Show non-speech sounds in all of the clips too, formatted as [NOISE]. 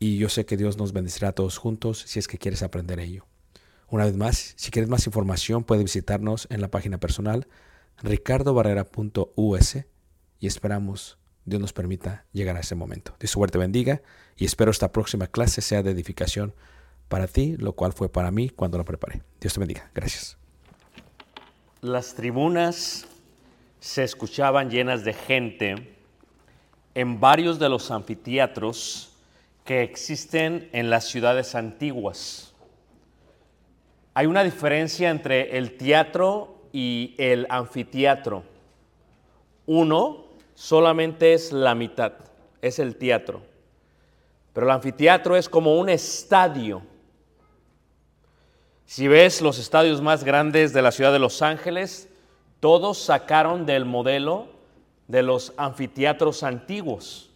y yo sé que Dios nos bendecirá a todos juntos si es que quieres aprender ello. Una vez más, si quieres más información, puedes visitarnos en la página personal ricardobarrera.us y esperamos Dios nos permita llegar a ese momento. Dios suerte bendiga y espero esta próxima clase sea de edificación para ti, lo cual fue para mí cuando la preparé. Dios te bendiga. Gracias. Las tribunas se escuchaban llenas de gente en varios de los anfiteatros que existen en las ciudades antiguas. Hay una diferencia entre el teatro y el anfiteatro. Uno solamente es la mitad, es el teatro. Pero el anfiteatro es como un estadio. Si ves los estadios más grandes de la ciudad de Los Ángeles, todos sacaron del modelo de los anfiteatros antiguos.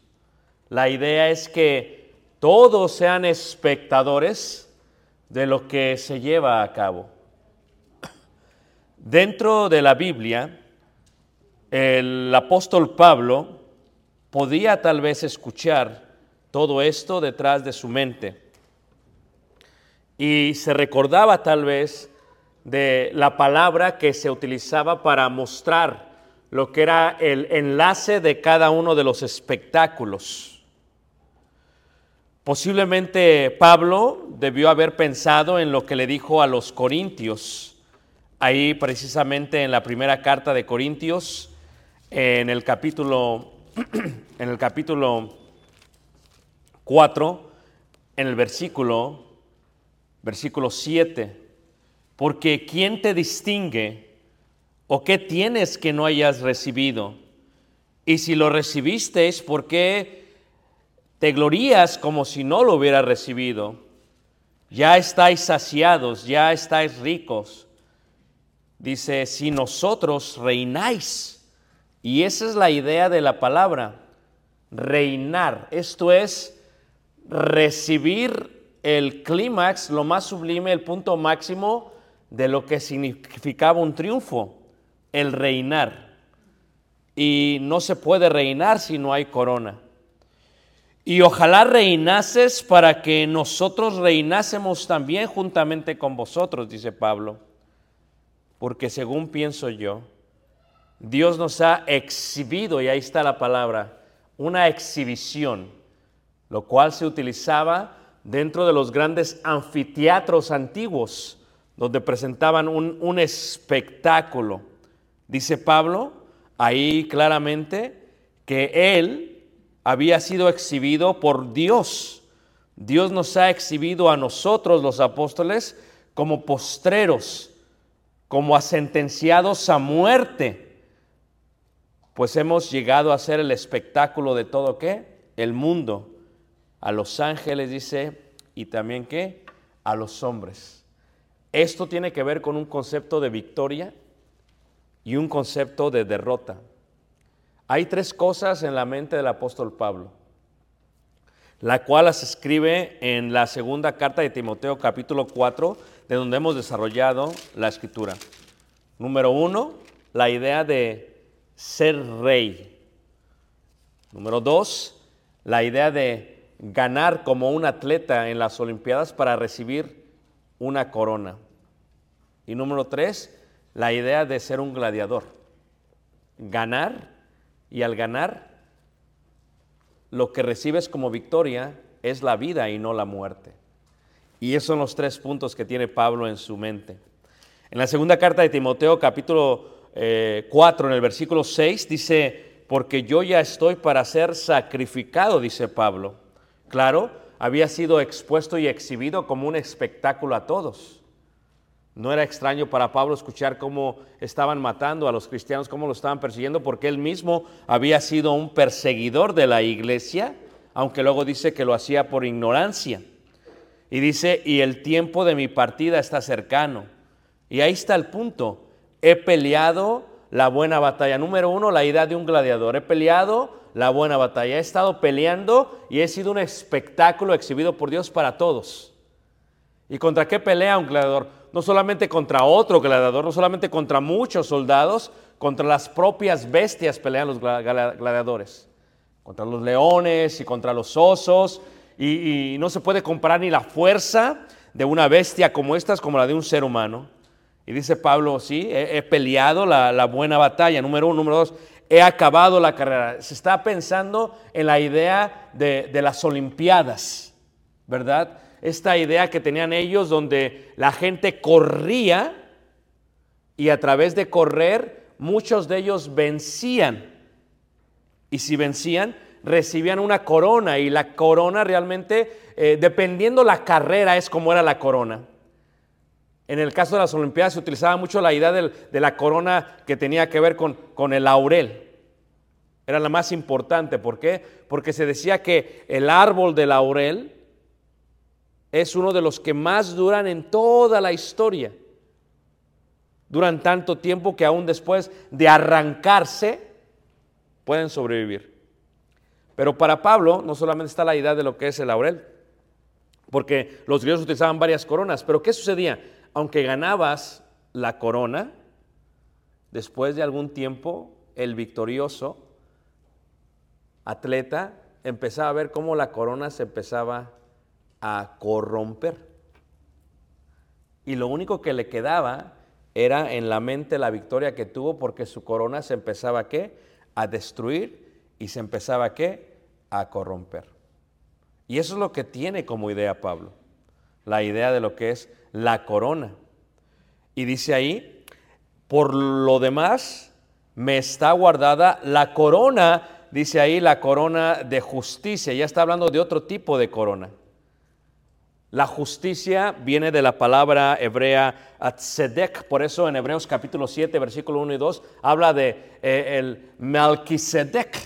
La idea es que todos sean espectadores de lo que se lleva a cabo. Dentro de la Biblia, el apóstol Pablo podía tal vez escuchar todo esto detrás de su mente y se recordaba tal vez de la palabra que se utilizaba para mostrar lo que era el enlace de cada uno de los espectáculos. Posiblemente Pablo debió haber pensado en lo que le dijo a los corintios, ahí precisamente en la primera carta de Corintios, en el capítulo, [CLEARS THROAT] en el capítulo 4, en el versículo, versículo 7, porque ¿quién te distingue o qué tienes que no hayas recibido? Y si lo recibiste, ¿por qué te glorías como si no lo hubieras recibido? Ya estáis saciados, ya estáis ricos. Dice, si nosotros reináis, y esa es la idea de la palabra, reinar. Esto es recibir el clímax, lo más sublime, el punto máximo de lo que significaba un triunfo, el reinar. Y no se puede reinar si no hay corona. Y ojalá reinases para que nosotros reinásemos también juntamente con vosotros, dice Pablo. Porque según pienso yo, Dios nos ha exhibido, y ahí está la palabra, una exhibición, lo cual se utilizaba dentro de los grandes anfiteatros antiguos, donde presentaban un, un espectáculo. Dice Pablo ahí claramente que Él había sido exhibido por Dios. Dios nos ha exhibido a nosotros, los apóstoles, como postreros, como sentenciados a muerte, pues hemos llegado a ser el espectáculo de todo qué? El mundo. A los ángeles dice, y también qué? A los hombres. Esto tiene que ver con un concepto de victoria y un concepto de derrota. Hay tres cosas en la mente del apóstol Pablo, la cual las escribe en la segunda carta de Timoteo capítulo 4, de donde hemos desarrollado la escritura. Número uno, la idea de ser rey. Número dos, la idea de ganar como un atleta en las Olimpiadas para recibir una corona. Y número tres, la idea de ser un gladiador. Ganar y al ganar, lo que recibes como victoria es la vida y no la muerte. Y esos son los tres puntos que tiene Pablo en su mente. En la segunda carta de Timoteo, capítulo 4, eh, en el versículo 6, dice, porque yo ya estoy para ser sacrificado, dice Pablo. Claro, había sido expuesto y exhibido como un espectáculo a todos. No era extraño para Pablo escuchar cómo estaban matando a los cristianos, cómo lo estaban persiguiendo, porque él mismo había sido un perseguidor de la iglesia, aunque luego dice que lo hacía por ignorancia. Y dice, y el tiempo de mi partida está cercano. Y ahí está el punto. He peleado la buena batalla. Número uno, la idea de un gladiador. He peleado la buena batalla. He estado peleando y he sido un espectáculo exhibido por Dios para todos. ¿Y contra qué pelea un gladiador? No solamente contra otro gladiador, no solamente contra muchos soldados, contra las propias bestias pelean los gladiadores, contra los leones y contra los osos, y, no se puede comparar ni la fuerza de una bestia como estas como la de un ser humano. Y dice Pablo, sí, he, peleado la, buena batalla, número uno, número dos, he acabado la carrera. Se está pensando en la idea de, de las Olimpiadas, ¿verdad? Esta idea que tenían ellos donde la gente corría y a través de correr muchos de ellos vencían. Y si vencían, recibían una corona y la corona realmente, eh, dependiendo la carrera, es como era la corona. En el caso de las Olimpiadas se utilizaba mucho la idea de la corona que tenía que ver con, el laurel. Era la más importante. ¿Por qué? Porque se decía que el árbol de laurel es uno de los que más duran en toda la historia. Duran tanto tiempo que aún después de arrancarse pueden sobrevivir. Pero para Pablo no solamente está la idea de lo que es el laurel, porque los griegos utilizaban varias coronas, pero ¿qué sucedía? Aunque ganabas la corona, después de algún tiempo el victorioso atleta empezaba a ver cómo la corona se empezaba a corromper. Y lo único que le quedaba era en la mente la victoria que tuvo porque su corona se empezaba a qué? A destruir y se empezaba a qué? A corromper. Y eso es lo que tiene como idea Pablo, la idea de lo que es la corona. Y dice ahí, por lo demás, me está guardada la corona, dice ahí, la corona de justicia. Ya está hablando de otro tipo de corona. La justicia viene de la palabra hebrea tzedek, por eso en Hebreos capítulo 7, versículo 1 y 2, habla de eh, el Melquisedec,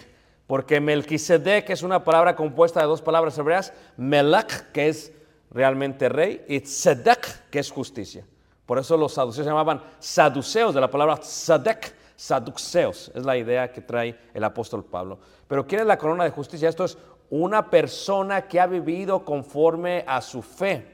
porque Melquisedec es una palabra compuesta de dos palabras hebreas, Melach, que es realmente rey, y Tzedek, que es justicia. Por eso los saduceos se llamaban saduceos, de la palabra tzedek, saduceos, es la idea que trae el apóstol Pablo. Pero ¿quién es la corona de justicia? Esto es una persona que ha vivido conforme a su fe,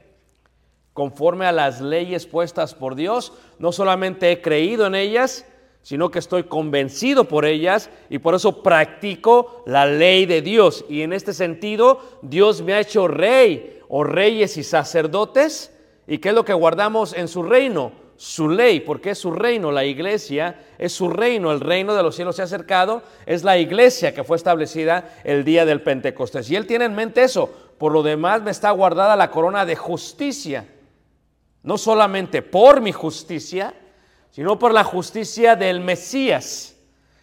conforme a las leyes puestas por Dios. No solamente he creído en ellas, sino que estoy convencido por ellas y por eso practico la ley de Dios. Y en este sentido, Dios me ha hecho rey o reyes y sacerdotes. ¿Y qué es lo que guardamos en su reino? Su ley, porque es su reino, la iglesia es su reino, el reino de los cielos se ha acercado, es la iglesia que fue establecida el día del Pentecostés. Y él tiene en mente eso, por lo demás me está guardada la corona de justicia, no solamente por mi justicia, sino por la justicia del Mesías.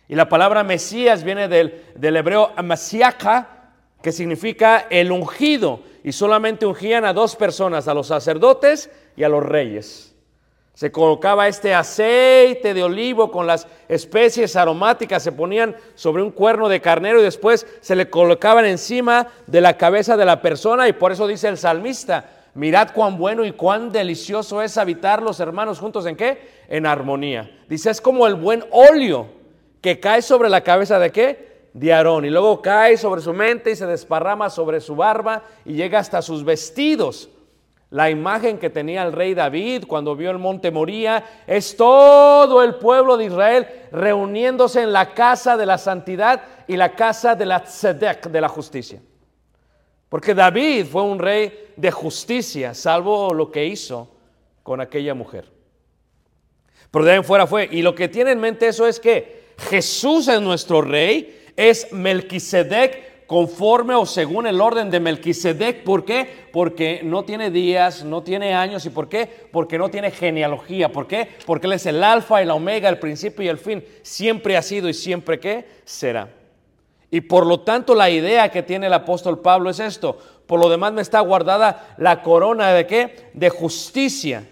Y la palabra Mesías viene del, del hebreo masiaca, que significa el ungido, y solamente ungían a dos personas, a los sacerdotes y a los reyes. Se colocaba este aceite de olivo con las especies aromáticas, se ponían sobre un cuerno de carnero y después se le colocaban encima de la cabeza de la persona y por eso dice el salmista, mirad cuán bueno y cuán delicioso es habitar los hermanos juntos en qué? En armonía. Dice, es como el buen óleo que cae sobre la cabeza de qué? De Aarón y luego cae sobre su mente y se desparrama sobre su barba y llega hasta sus vestidos. La imagen que tenía el rey David cuando vio el monte Moría es todo el pueblo de Israel reuniéndose en la casa de la santidad y la casa de la tzedek, de la justicia. Porque David fue un rey de justicia, salvo lo que hizo con aquella mujer. Pero de ahí en fuera fue. Y lo que tiene en mente eso es que Jesús es nuestro rey, es Melquisedec, conforme o según el orden de Melquisedec. ¿Por qué? Porque no tiene días, no tiene años. ¿Y por qué? Porque no tiene genealogía. ¿Por qué? Porque Él es el alfa, el omega, el principio y el fin. Siempre ha sido y siempre será. Y por lo tanto la idea que tiene el apóstol Pablo es esto. Por lo demás me está guardada la corona de qué? De justicia,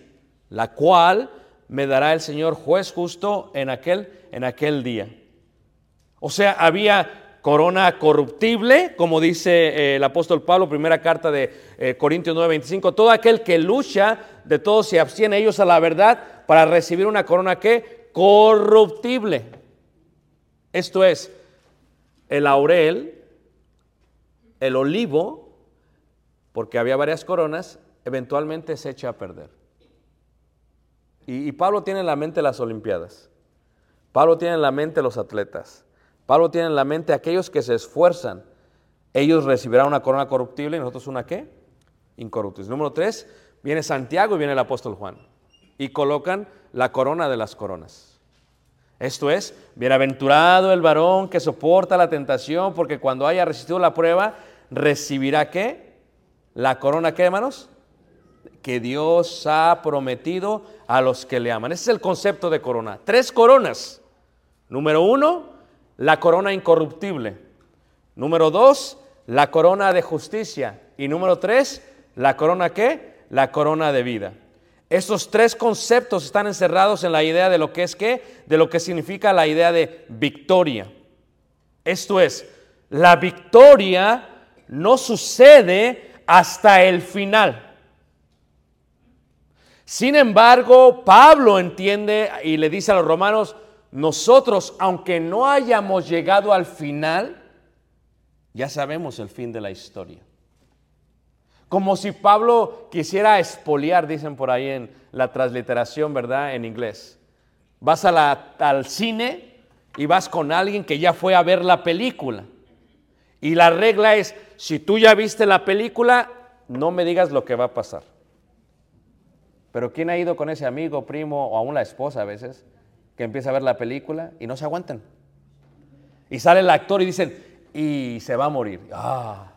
la cual me dará el Señor juez justo en aquel, en aquel día. O sea, había corona corruptible, como dice eh, el apóstol Pablo, primera carta de eh, Corintios 9:25, todo aquel que lucha de todos se abstiene ellos a la verdad para recibir una corona que corruptible. Esto es el laurel, el olivo, porque había varias coronas, eventualmente se echa a perder. Y Pablo tiene en la mente las Olimpiadas. Pablo tiene en la mente los atletas. Pablo tiene en la mente aquellos que se esfuerzan. Ellos recibirán una corona corruptible y nosotros una qué? Incorruptible. Número tres, viene Santiago y viene el apóstol Juan. Y colocan la corona de las coronas. Esto es, bienaventurado el varón que soporta la tentación, porque cuando haya resistido la prueba, recibirá qué? La corona, ¿qué, hermanos? Que Dios ha prometido a los que le aman. Ese es el concepto de corona. Tres coronas. Número uno, la corona incorruptible. Número dos, la corona de justicia. Y número tres, la corona qué? La corona de vida. Estos tres conceptos están encerrados en la idea de lo que es qué, de lo que significa la idea de victoria. Esto es, la victoria no sucede hasta el final. Sin embargo, Pablo entiende y le dice a los romanos, nosotros, aunque no hayamos llegado al final, ya sabemos el fin de la historia. Como si Pablo quisiera expoliar, dicen por ahí en la transliteración, ¿verdad? En inglés. Vas al cine y vas con alguien que ya fue a ver la película. Y la regla es, si tú ya viste la película, no me digas lo que va a pasar. Pero ¿quién ha ido con ese amigo, primo o aún la esposa a veces? Que empieza a ver la película y no se aguantan. Y sale el actor y dicen, y se va a morir. Ah.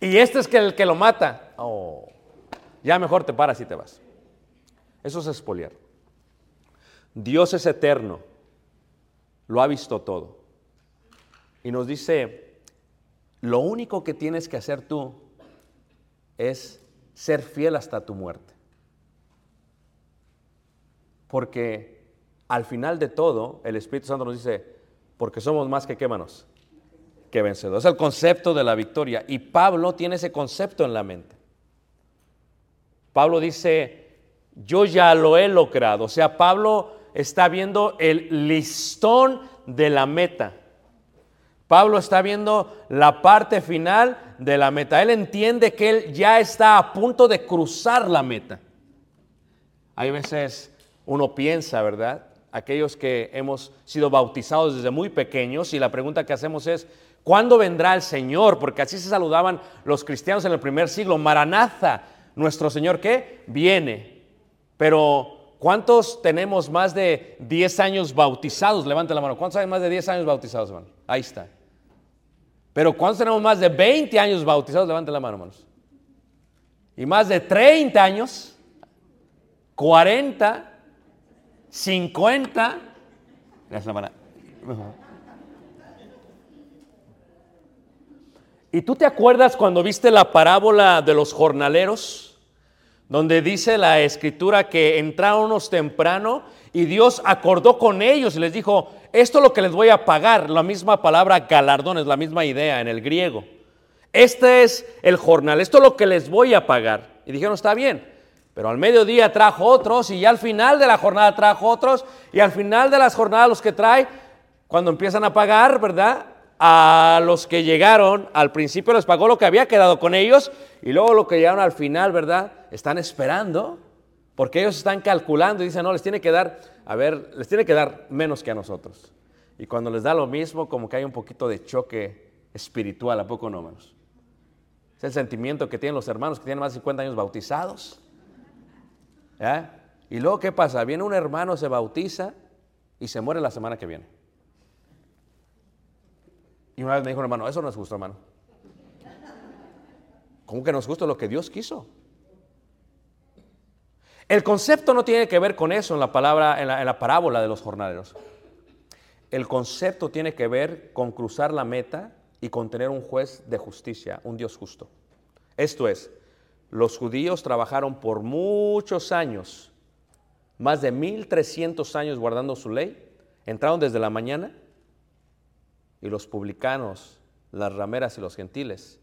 Y este es el que lo mata. Oh, ya mejor te paras y te vas. Eso es espoliar. Dios es eterno, lo ha visto todo. Y nos dice, lo único que tienes que hacer tú es ser fiel hasta tu muerte. Porque al final de todo, el Espíritu Santo nos dice, porque somos más que quémanos, que vencedores. Es el concepto de la victoria. Y Pablo tiene ese concepto en la mente. Pablo dice, yo ya lo he logrado. O sea, Pablo está viendo el listón de la meta. Pablo está viendo la parte final de la meta. Él entiende que él ya está a punto de cruzar la meta. Hay veces uno piensa, ¿verdad? Aquellos que hemos sido bautizados desde muy pequeños y la pregunta que hacemos es, ¿cuándo vendrá el Señor? Porque así se saludaban los cristianos en el primer siglo. Maranatha, nuestro Señor, ¿qué? Viene. Pero ¿cuántos tenemos más de 10 años bautizados? Levante la mano. ¿Cuántos hay más de 10 años bautizados, hermano? Ahí está. Pero ¿cuántos tenemos más de 20 años bautizados? Levante la mano, hermanos. Y más de 30 años, 40, 50. Gracias. ¿Y tú te acuerdas cuando viste la parábola de los jornaleros? Donde dice la escritura que entraron temprano y Dios acordó con ellos y les dijo, esto es lo que les voy a pagar. La misma palabra galardón es la misma idea en el griego. Este es el jornal, esto es lo que les voy a pagar. Y dijeron, está bien. Pero al mediodía trajo otros y ya al final de la jornada trajo otros y al final de las jornadas los que trae, cuando empiezan a pagar, ¿verdad? A los que llegaron, al principio les pagó lo que había quedado con ellos y luego lo que llegaron al final, ¿verdad? Están esperando porque ellos están calculando y dicen, no, les tiene que dar, a ver, les tiene que dar menos que a nosotros. Y cuando les da lo mismo, como que hay un poquito de choque espiritual, a poco no menos. Es el sentimiento que tienen los hermanos que tienen más de 50 años bautizados. ¿Ya? Y luego, ¿qué pasa? Viene un hermano, se bautiza y se muere la semana que viene. Y una vez me dijo un hermano, eso no es justo, hermano. ¿Cómo que no es justo lo que Dios quiso? El concepto no tiene que ver con eso en la palabra, en la, en la parábola de los jornaleros. El concepto tiene que ver con cruzar la meta y con tener un juez de justicia, un Dios justo. Esto es, los judíos trabajaron por muchos años, más de 1300 años guardando su ley, entraron desde la mañana y los publicanos, las rameras y los gentiles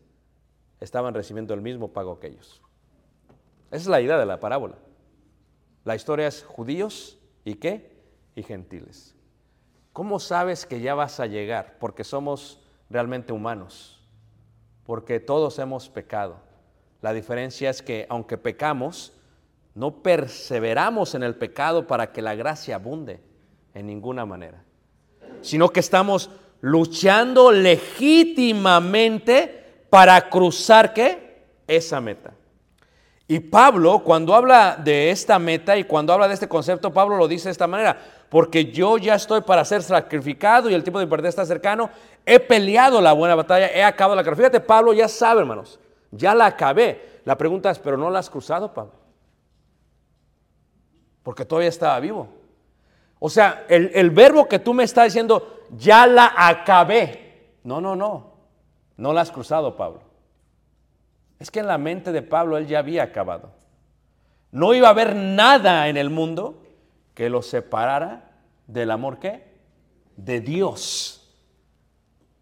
estaban recibiendo el mismo pago que ellos. Esa es la idea de la parábola. La historia es judíos y qué? Y gentiles. ¿Cómo sabes que ya vas a llegar? Porque somos realmente humanos, porque todos hemos pecado. La diferencia es que aunque pecamos, no perseveramos en el pecado para que la gracia abunde en ninguna manera, sino que estamos luchando legítimamente para cruzar qué? Esa meta. Y Pablo, cuando habla de esta meta y cuando habla de este concepto, Pablo lo dice de esta manera, porque yo ya estoy para ser sacrificado y el tiempo de partida está cercano, he peleado la buena batalla, he acabado la carrera. Fíjate, Pablo ya sabe, hermanos, ya la acabé. La pregunta es, ¿pero no la has cruzado, Pablo? Porque todavía estaba vivo. O sea, el, el verbo que tú me estás diciendo, ya la acabé. No, no, no. No la has cruzado, Pablo. Es que en la mente de Pablo él ya había acabado. No iba a haber nada en el mundo que lo separara del amor qué? De Dios.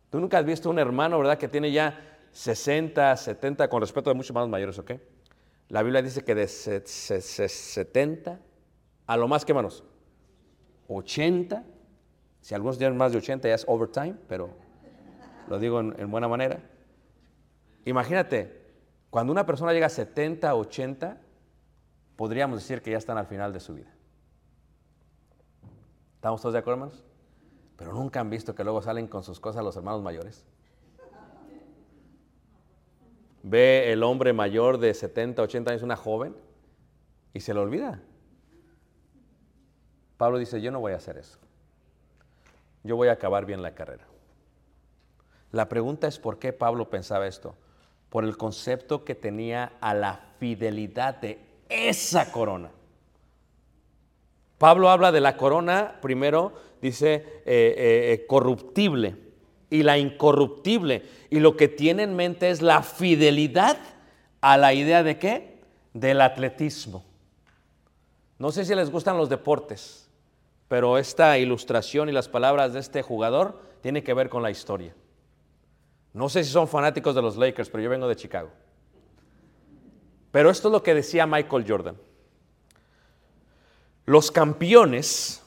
Tú nunca has visto un hermano, ¿verdad? Que tiene ya 60, 70, con respeto de muchos más mayores, ¿ok? La Biblia dice que de 70 a lo más, ¿qué manos? 80. Si algunos tienen más de 80 ya es overtime, pero lo digo en, en buena manera. Imagínate, cuando una persona llega a 70, 80, podríamos decir que ya están al final de su vida. ¿Estamos todos de acuerdo, hermanos? Pero nunca han visto que luego salen con sus cosas los hermanos mayores. Ve el hombre mayor de 70, 80 años, una joven, y se le olvida. Pablo dice, yo no voy a hacer eso. Yo voy a acabar bien la carrera. La pregunta es por qué Pablo pensaba esto. por el concepto que tenía a la fidelidad de esa corona. Pablo habla de la corona, primero dice eh, eh, eh, corruptible y la incorruptible. Y lo que tiene en mente es la fidelidad a la idea de qué? Del atletismo. No sé si les gustan los deportes, pero esta ilustración y las palabras de este jugador tienen que ver con la historia. No sé si son fanáticos de los Lakers, pero yo vengo de Chicago. Pero esto es lo que decía Michael Jordan. Los campeones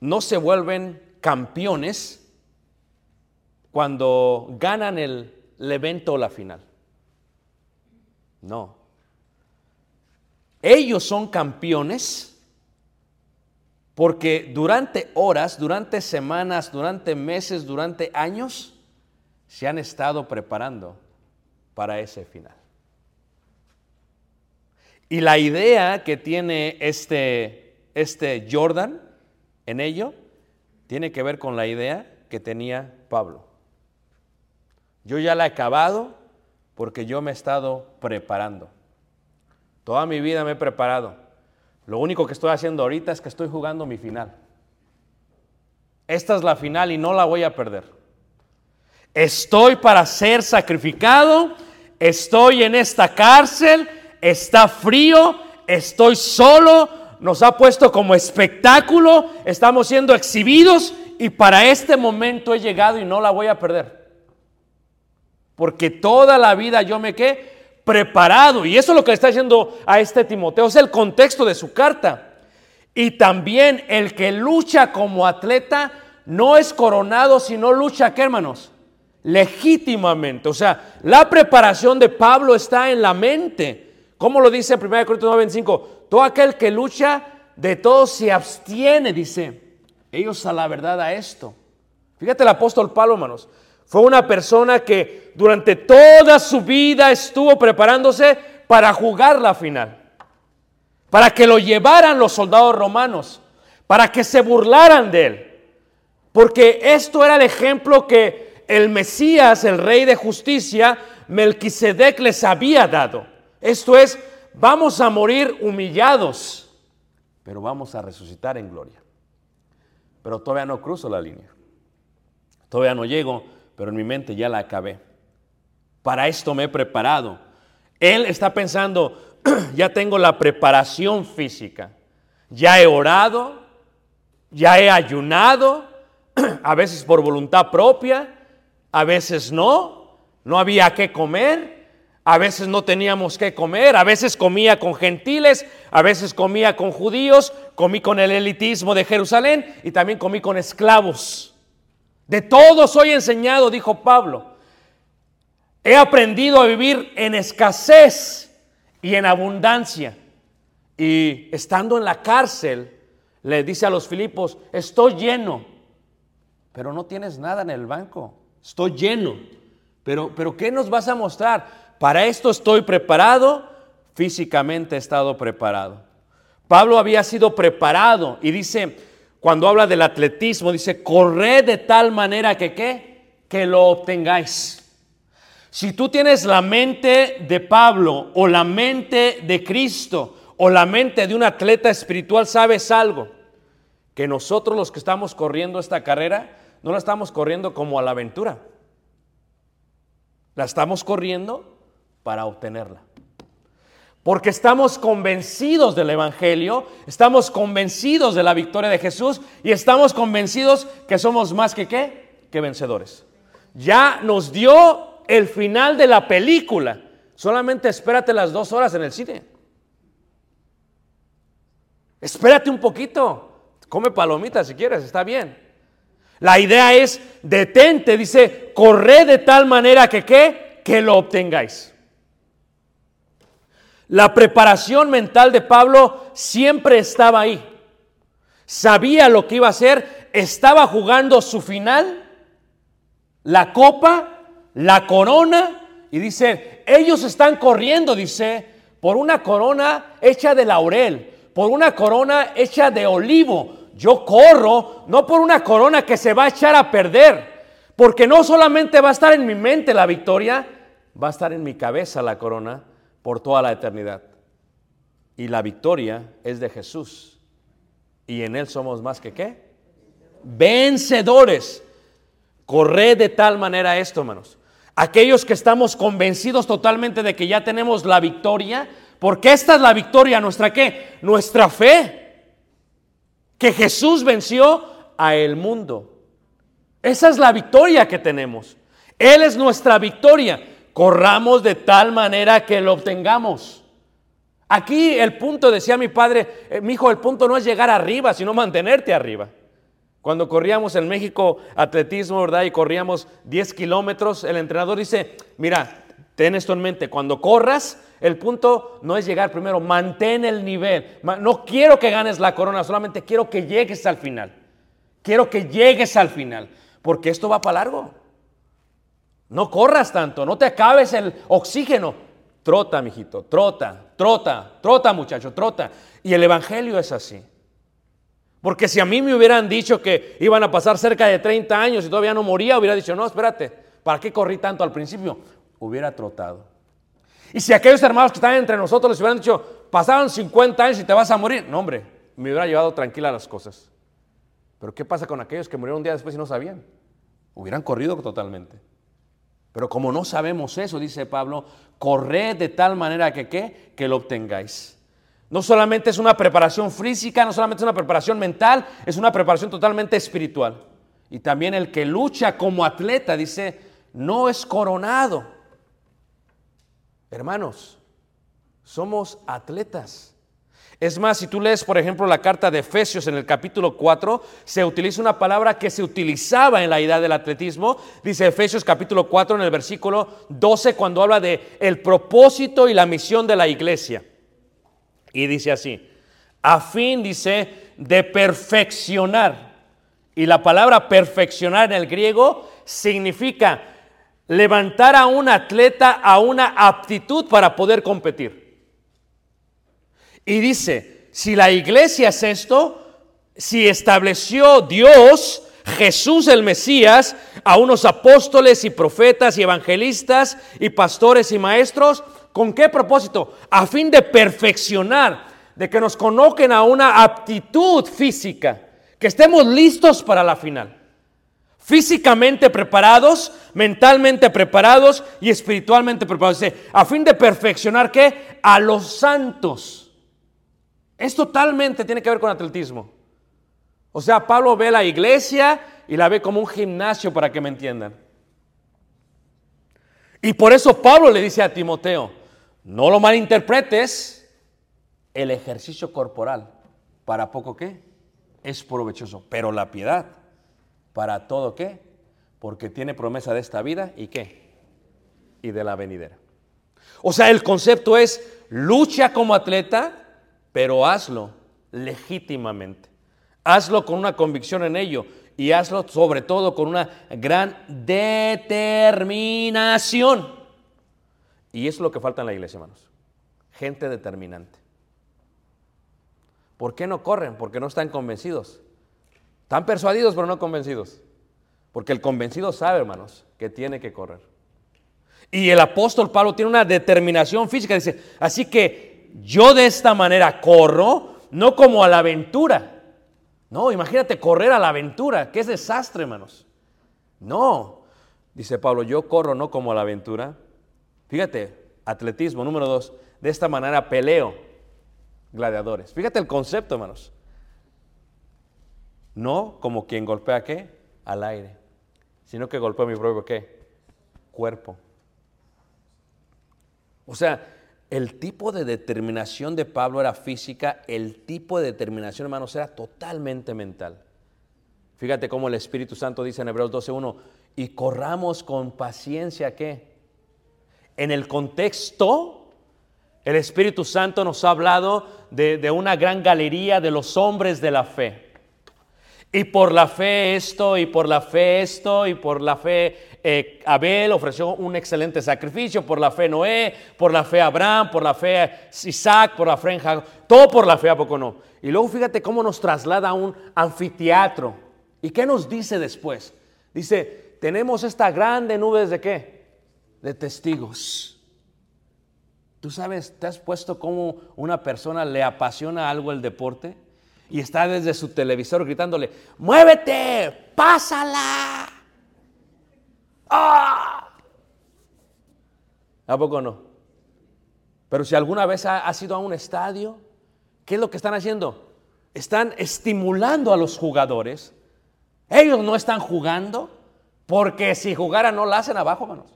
no se vuelven campeones cuando ganan el, evento o la final. No. Ellos son campeones porque durante horas, durante semanas, durante meses, durante años, se han estado preparando para ese final. Y la idea que tiene este, este Jordan en ello tiene que ver con la idea que tenía Pablo. Yo ya la he acabado porque yo me he estado preparando. Toda mi vida me he preparado. Lo único que estoy haciendo ahorita es que estoy jugando mi final. Esta es la final y no la voy a perder. Estoy para ser sacrificado, estoy en esta cárcel, está frío, estoy solo, nos ha puesto como espectáculo, estamos siendo exhibidos y para este momento he llegado y no la voy a perder. Porque toda la vida yo me quedé preparado y eso es lo que le está diciendo a este Timoteo, es el contexto de su carta. Y también el que lucha como atleta no es coronado, sino lucha, ¿qué hermanos? legítimamente. O sea, la preparación de Pablo está en la mente. ¿Cómo lo dice en 1 Corintios 9:25? Todo aquel que lucha de todo se abstiene, dice. Ellos a la verdad a esto. Fíjate el apóstol Pablo, hermanos. Fue una persona que durante toda su vida estuvo preparándose para jugar la final. Para que lo llevaran los soldados romanos. Para que se burlaran de él. Porque esto era el ejemplo que el Mesías, el Rey de Justicia, Melquisedec les había dado. Esto es, vamos a morir humillados, pero vamos a resucitar en gloria. Pero todavía no cruzo la línea. Todavía no llego, pero en mi mente ya la acabé. Para esto me he preparado. Él está pensando, [CLEARS THROAT] ya tengo la preparación física. Ya he orado, ya he ayunado, [CLEARS THROAT] a veces por voluntad propia, a veces no, no había qué comer, a veces no teníamos qué comer, a veces comía con gentiles, a veces comía con judíos, comí con el elitismo de Jerusalén y también comí con esclavos. De todo soy enseñado, dijo Pablo. He aprendido a vivir en escasez y en abundancia. Y estando en la cárcel, le dice a los Filipos, estoy lleno, pero no tienes nada en el banco. Estoy lleno. Pero, pero ¿qué nos vas a mostrar? Para esto estoy preparado, físicamente he estado preparado. Pablo había sido preparado y dice, cuando habla del atletismo, dice, corred de tal manera que qué, que lo obtengáis. Si tú tienes la mente de Pablo o la mente de Cristo o la mente de un atleta espiritual, sabes algo, que nosotros los que estamos corriendo esta carrera, no la estamos corriendo como a la aventura. La estamos corriendo para obtenerla. Porque estamos convencidos del Evangelio, estamos convencidos de la victoria de Jesús y estamos convencidos que somos más que qué? Que vencedores. Ya nos dio el final de la película. Solamente espérate las dos horas en el cine. Espérate un poquito. Come palomitas si quieres, está bien. La idea es, detente, dice, corre de tal manera que qué, que lo obtengáis. La preparación mental de Pablo siempre estaba ahí. Sabía lo que iba a hacer, estaba jugando su final, la copa, la corona, y dice, ellos están corriendo, dice, por una corona hecha de laurel, por una corona hecha de olivo, yo corro no por una corona que se va a echar a perder, porque no solamente va a estar en mi mente la victoria, va a estar en mi cabeza la corona por toda la eternidad. Y la victoria es de Jesús. Y en Él somos más que qué? Vencedores. Corred de tal manera esto, hermanos. Aquellos que estamos convencidos totalmente de que ya tenemos la victoria, porque esta es la victoria, nuestra qué? Nuestra fe. Que Jesús venció a el mundo. Esa es la victoria que tenemos. Él es nuestra victoria. Corramos de tal manera que lo obtengamos. Aquí el punto, decía mi padre, eh, mi hijo, el punto no es llegar arriba, sino mantenerte arriba. Cuando corríamos en México atletismo, ¿verdad? Y corríamos 10 kilómetros, el entrenador dice, mira, ten esto en mente, cuando corras, el punto no es llegar primero, mantén el nivel. No quiero que ganes la corona, solamente quiero que llegues al final. Quiero que llegues al final, porque esto va para largo. No corras tanto, no te acabes el oxígeno. Trota, mijito, trota, trota, trota, muchacho, trota. Y el evangelio es así. Porque si a mí me hubieran dicho que iban a pasar cerca de 30 años y todavía no moría, hubiera dicho, no, espérate, ¿para qué corrí tanto al principio? Hubiera trotado. Y si aquellos hermanos que están entre nosotros les hubieran dicho, pasaron 50 años y te vas a morir, no, hombre, me hubiera llevado tranquila las cosas. Pero ¿qué pasa con aquellos que murieron un día después y no sabían? Hubieran corrido totalmente. Pero como no sabemos eso, dice Pablo, corred de tal manera que ¿qué? que lo obtengáis. No solamente es una preparación física, no solamente es una preparación mental, es una preparación totalmente espiritual. Y también el que lucha como atleta, dice, no es coronado. Hermanos, somos atletas. Es más, si tú lees, por ejemplo, la carta de Efesios en el capítulo 4, se utiliza una palabra que se utilizaba en la idea del atletismo. Dice Efesios capítulo 4 en el versículo 12 cuando habla de el propósito y la misión de la iglesia. Y dice así, a fin, dice, de perfeccionar. Y la palabra perfeccionar en el griego significa levantar a un atleta a una aptitud para poder competir. Y dice, si la iglesia es esto, si estableció Dios, Jesús el Mesías, a unos apóstoles y profetas y evangelistas y pastores y maestros, ¿Con qué propósito? A fin de perfeccionar, de que nos conozcan a una aptitud física, que estemos listos para la final. Físicamente preparados, mentalmente preparados y espiritualmente preparados. A fin de perfeccionar qué? A los santos. Es totalmente tiene que ver con atletismo. O sea, Pablo ve la iglesia y la ve como un gimnasio para que me entiendan. Y por eso Pablo le dice a Timoteo, no lo malinterpretes. El ejercicio corporal, ¿para poco qué? Es provechoso. Pero la piedad, ¿para todo qué? Porque tiene promesa de esta vida y qué? Y de la venidera. O sea, el concepto es lucha como atleta, pero hazlo legítimamente. Hazlo con una convicción en ello y hazlo sobre todo con una gran determinación. Y eso es lo que falta en la iglesia, hermanos. Gente determinante. ¿Por qué no corren? Porque no están convencidos. Están persuadidos, pero no convencidos. Porque el convencido sabe, hermanos, que tiene que correr. Y el apóstol Pablo tiene una determinación física. Dice, así que yo de esta manera corro, no como a la aventura. No, imagínate correr a la aventura. Qué desastre, hermanos. No, dice Pablo, yo corro no como a la aventura, Fíjate, atletismo, número dos, de esta manera peleo gladiadores. Fíjate el concepto, hermanos. No como quien golpea qué? Al aire, sino que golpea mi propio qué? Cuerpo. O sea, el tipo de determinación de Pablo era física, el tipo de determinación, hermanos, era totalmente mental. Fíjate cómo el Espíritu Santo dice en Hebreos 12.1, y corramos con paciencia, ¿qué? En el contexto, el Espíritu Santo nos ha hablado de, una gran galería de los hombres de la fe. Y por la fe esto, y por la fe esto, y por la fe eh, Abel ofreció un excelente sacrificio, por la fe Noé, por la fe Abraham, por la fe Isaac, por la fe Jacob, todo por la fe, ¿a poco no? Y luego fíjate cómo nos traslada a un anfiteatro. ¿Y qué nos dice después? Dice, tenemos esta grande nube de qué? de testigos. ¿Tú sabes, te has puesto como una persona le apasiona algo el deporte y está desde su televisor gritándole, muévete, pásala? ¡Ah! ¿A poco no? Pero si alguna vez ha, ha ido a un estadio, ¿qué es lo que están haciendo? Están estimulando a los jugadores. Ellos no están jugando porque si jugaran no la hacen abajo, manos.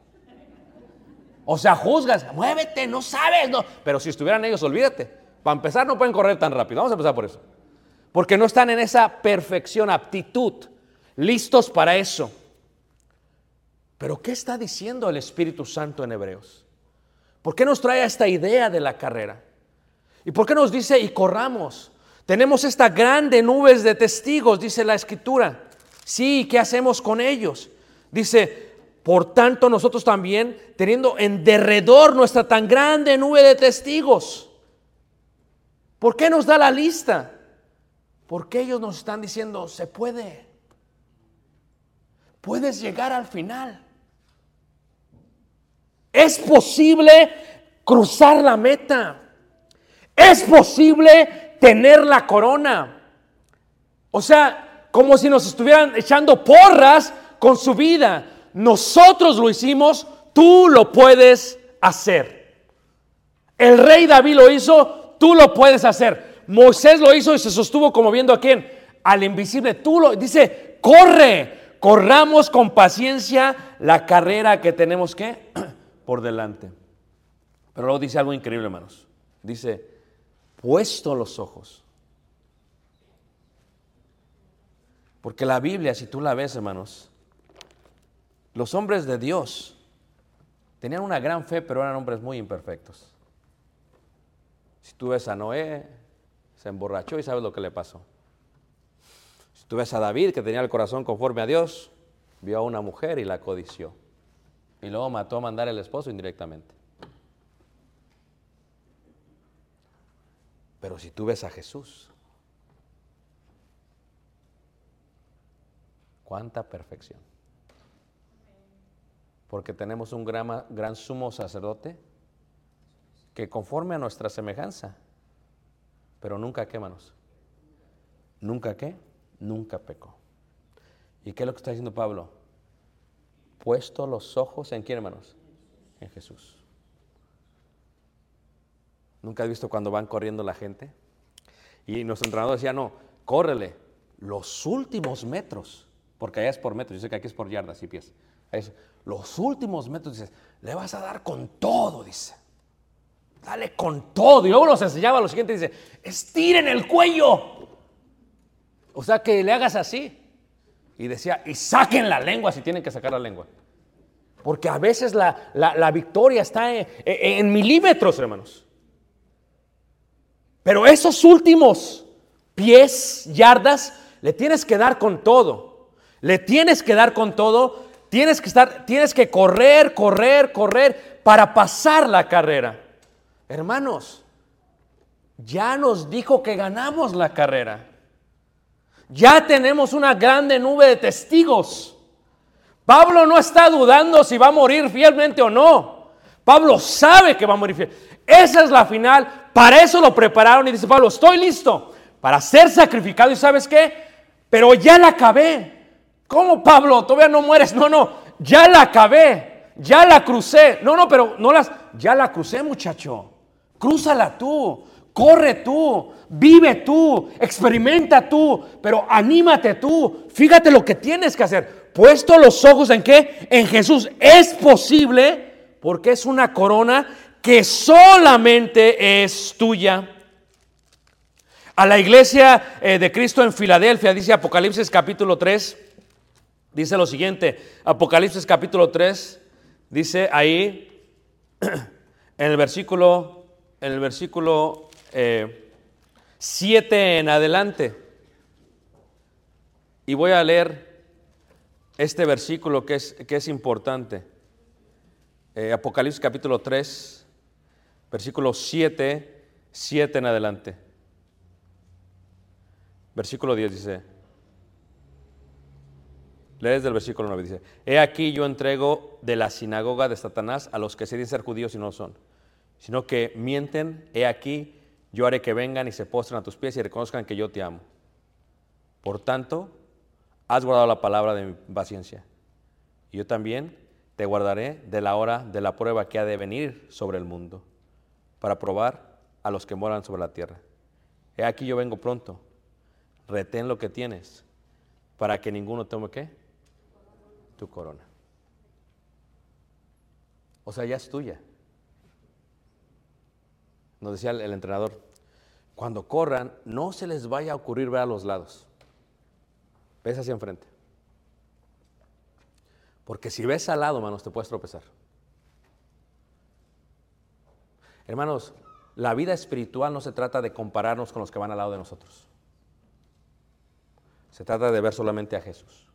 O sea, juzgas, muévete, no sabes, no. Pero si estuvieran ellos, olvídate. Para empezar, no pueden correr tan rápido. Vamos a empezar por eso. Porque no están en esa perfección, aptitud, listos para eso. Pero ¿qué está diciendo el Espíritu Santo en Hebreos? ¿Por qué nos trae esta idea de la carrera? ¿Y por qué nos dice y corramos? Tenemos esta grande nubes de testigos, dice la Escritura. Sí, ¿qué hacemos con ellos? Dice, por tanto nosotros también, teniendo en derredor nuestra tan grande nube de testigos. ¿Por qué nos da la lista? Porque ellos nos están diciendo, se puede. Puedes llegar al final. Es posible cruzar la meta. Es posible tener la corona. O sea, como si nos estuvieran echando porras con su vida. Nosotros lo hicimos, tú lo puedes hacer. El rey David lo hizo, tú lo puedes hacer. Moisés lo hizo y se sostuvo como viendo a quién? Al invisible. Tú lo dice, corre, corramos con paciencia la carrera que tenemos que [CLEARS THROAT] por delante. Pero luego dice algo increíble, hermanos. Dice, puesto los ojos. Porque la Biblia, si tú la ves, hermanos, los hombres de Dios tenían una gran fe, pero eran hombres muy imperfectos. Si tú ves a Noé, se emborrachó y sabes lo que le pasó. Si tú ves a David, que tenía el corazón conforme a Dios, vio a una mujer y la codició. Y luego mató a mandar el esposo indirectamente. Pero si tú ves a Jesús, cuánta perfección. Porque tenemos un gran, sumo sacerdote que conforme a nuestra semejanza, pero nunca qué, manos. Nunca qué, nunca pecó. ¿Y qué es lo que está diciendo Pablo? Puesto los ojos en quién, hermanos? En Jesús. ¿Nunca has visto cuando van corriendo la gente? Y nuestro entrenador decía, no, córrele los últimos metros, porque allá es por metros, yo sé que aquí es por yardas y pies. Es, los últimos metros, dices, le vas a dar con todo, dice. Dale con todo. Y luego nos enseñaba lo siguiente, dice, estiren el cuello. O sea, que le hagas así. Y decía, y saquen la lengua si tienen que sacar la lengua. Porque a veces la, la, victoria está en, en milímetros, hermanos. Pero esos últimos pies, yardas, le tienes que dar con todo. Le tienes que dar con todo. Tienes que estar, tienes que correr, correr, correr para pasar la carrera. Hermanos, ya nos dijo que ganamos la carrera. Ya tenemos una grande nube de testigos. Pablo no está dudando si va a morir fielmente o no. Pablo sabe que va a morir fiel. Esa es la final. Para eso lo prepararon y dice Pablo, estoy listo para ser sacrificado. ¿Y sabes qué? Pero ya la acabé. ¿Cómo Pablo? Todavía no mueres. No, no. Ya la acabé. Ya la crucé. No, no, pero no las... Ya la crucé, muchacho. Crúzala tú. Corre tú, vive tú, experimenta tú, pero anímate tú. Fíjate lo que tienes que hacer. Puesto los ojos en qué? En Jesús. Es posible porque es una corona que solamente es tuya. A la iglesia eh, de Cristo en Filadelfia, dice Apocalipsis capítulo 3, dice lo siguiente, Apocalipsis capítulo 3, dice ahí, [CLEARS THROAT] en el versículo, en el versículo 7 eh, en adelante, y voy a leer este versículo que es, que es importante, eh, Apocalipsis capítulo 3, versículo 7, 7 en adelante. Versículo 10 dice, Lees del versículo 9, dice, He aquí yo entrego de la sinagoga de Satanás a los que se dicen ser judíos y no lo son, sino que mienten, he aquí yo haré que vengan y se postren a tus pies y reconozcan que yo te amo. Por tanto, has guardado la palabra de mi paciencia. Yo también te guardaré de la hora de la prueba que ha de venir sobre el mundo, para probar a los que moran sobre la tierra. He aquí yo vengo pronto, retén lo que tienes, para que ninguno tome qué? Tu corona. O sea, ya es tuya. Nos decía el entrenador, cuando corran, no se les vaya a ocurrir ver a los lados. Ves hacia enfrente. Porque si ves al lado, hermanos, te puedes tropezar. Hermanos, la vida espiritual no se trata de compararnos con los que van al lado de nosotros. Se trata de ver solamente a Jesús.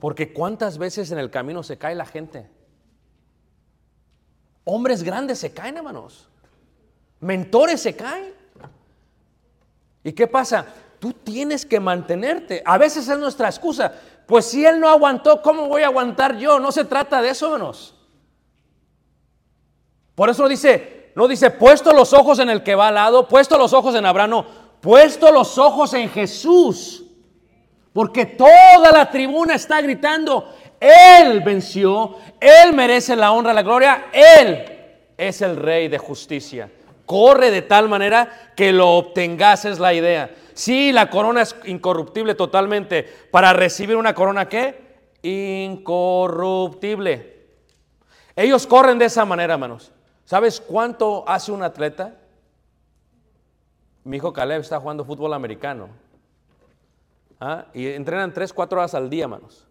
Porque cuántas veces en el camino se cae la gente. Hombres grandes se caen, hermanos. Mentores se caen. ¿Y qué pasa? Tú tienes que mantenerte. A veces es nuestra excusa. Pues si él no aguantó, ¿cómo voy a aguantar yo? No se trata de eso, hermanos. Por eso dice, no dice, puesto los ojos en el que va al lado, puesto los ojos en Abraham, no, puesto los ojos en Jesús. Porque toda la tribuna está gritando, Él venció, Él merece la honra, la gloria, Él es el Rey de justicia. Corre de tal manera que lo obtengas, es la idea. Sí, la corona es incorruptible totalmente. Para recibir una corona, ¿qué? Incorruptible. Ellos corren de esa manera, hermanos. ¿Sabes cuánto hace un atleta? Mi hijo Caleb está jugando fútbol americano. ¿Ah? Y entrenan 3, 4 horas al día, hermanos.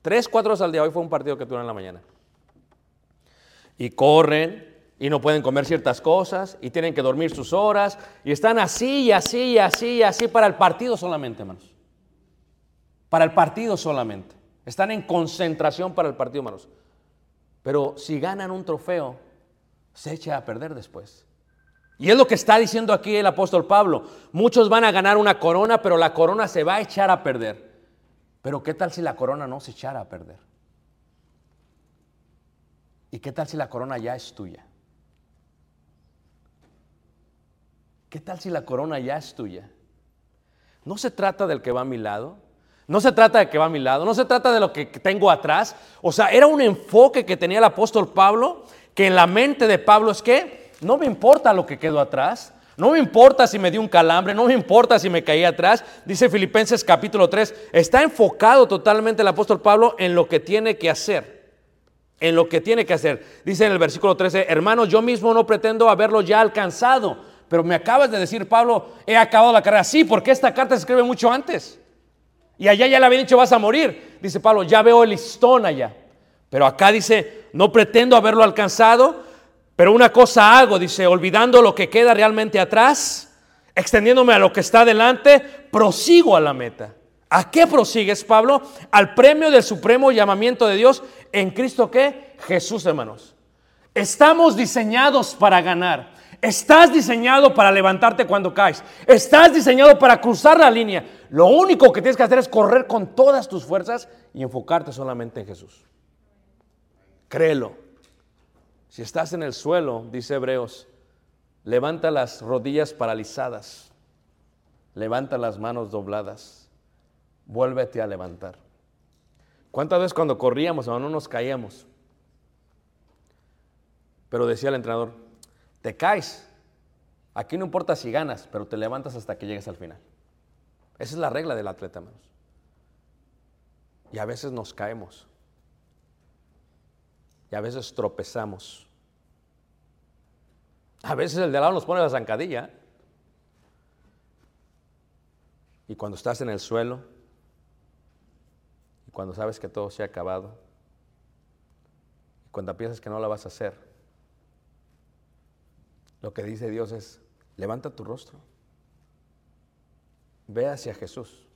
3, 4 horas al día. Hoy fue un partido que tuvieron en la mañana. Y corren y no pueden comer ciertas cosas y tienen que dormir sus horas y están así y así y así y así para el partido solamente, hermanos. Para el partido solamente. Están en concentración para el partido, hermanos. Pero si ganan un trofeo, se echa a perder después. Y es lo que está diciendo aquí el apóstol Pablo. Muchos van a ganar una corona, pero la corona se va a echar a perder. Pero ¿qué tal si la corona no se echara a perder? ¿Y qué tal si la corona ya es tuya? ¿Qué tal si la corona ya es tuya? No se trata del que va a mi lado, no se trata de que va a mi lado, no se trata de lo que tengo atrás. O sea, era un enfoque que tenía el apóstol Pablo, que en la mente de Pablo es que no me importa lo que quedó atrás, no me importa si me dio un calambre, no me importa si me caí atrás. Dice Filipenses capítulo 3, está enfocado totalmente el apóstol Pablo en lo que tiene que hacer. En lo que tiene que hacer. Dice en el versículo 13, hermanos, yo mismo no pretendo haberlo ya alcanzado, pero me acabas de decir, Pablo, he acabado la carrera. Sí, porque esta carta se escribe mucho antes. Y allá ya le habían dicho, vas a morir. Dice Pablo, ya veo el listón allá. Pero acá dice, no pretendo haberlo alcanzado, pero una cosa hago, dice, olvidando lo que queda realmente atrás, extendiéndome a lo que está delante, prosigo a la meta. ¿A qué prosigues, Pablo? Al premio del supremo llamamiento de Dios en Cristo que Jesús, hermanos. Estamos diseñados para ganar. Estás diseñado para levantarte cuando caes. Estás diseñado para cruzar la línea. Lo único que tienes que hacer es correr con todas tus fuerzas y enfocarte solamente en Jesús. Créelo. Si estás en el suelo, dice Hebreos, levanta las rodillas paralizadas, levanta las manos dobladas, vuélvete a levantar. ¿Cuántas veces cuando corríamos, no nos caíamos? Pero decía el entrenador, te caes. Aquí no importa si ganas, pero te levantas hasta que llegues al final. Esa es la regla del atleta, hermanos. Y a veces nos caemos. Y a veces tropezamos. A veces el de lado nos pone la zancadilla. Y cuando estás en el suelo, y cuando sabes que todo se ha acabado, y cuando piensas que no la vas a hacer, lo que dice Dios es, levanta tu rostro, ve hacia Jesús.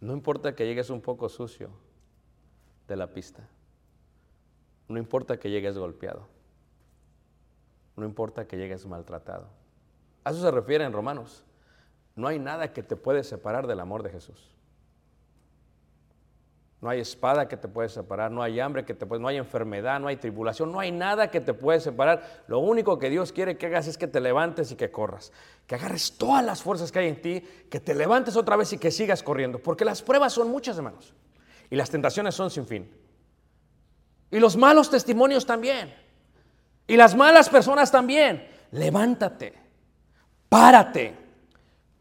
No importa que llegues un poco sucio de la pista, no importa que llegues golpeado, no importa que llegues maltratado. A eso se refiere en Romanos. no hay nada que te puede separar del amor de Jesús. No hay espada que te puede separar, no hay hambre que te puede, no hay enfermedad, no hay tribulación, no hay nada que te puede separar. Lo único que Dios quiere que hagas es que te levantes y que corras, que agarres todas las fuerzas que hay en ti, que te levantes otra vez y que sigas corriendo, porque las pruebas son muchas, hermanos, y las tentaciones son sin fin. Y los malos testimonios también. Y las malas personas también. Levántate, párate,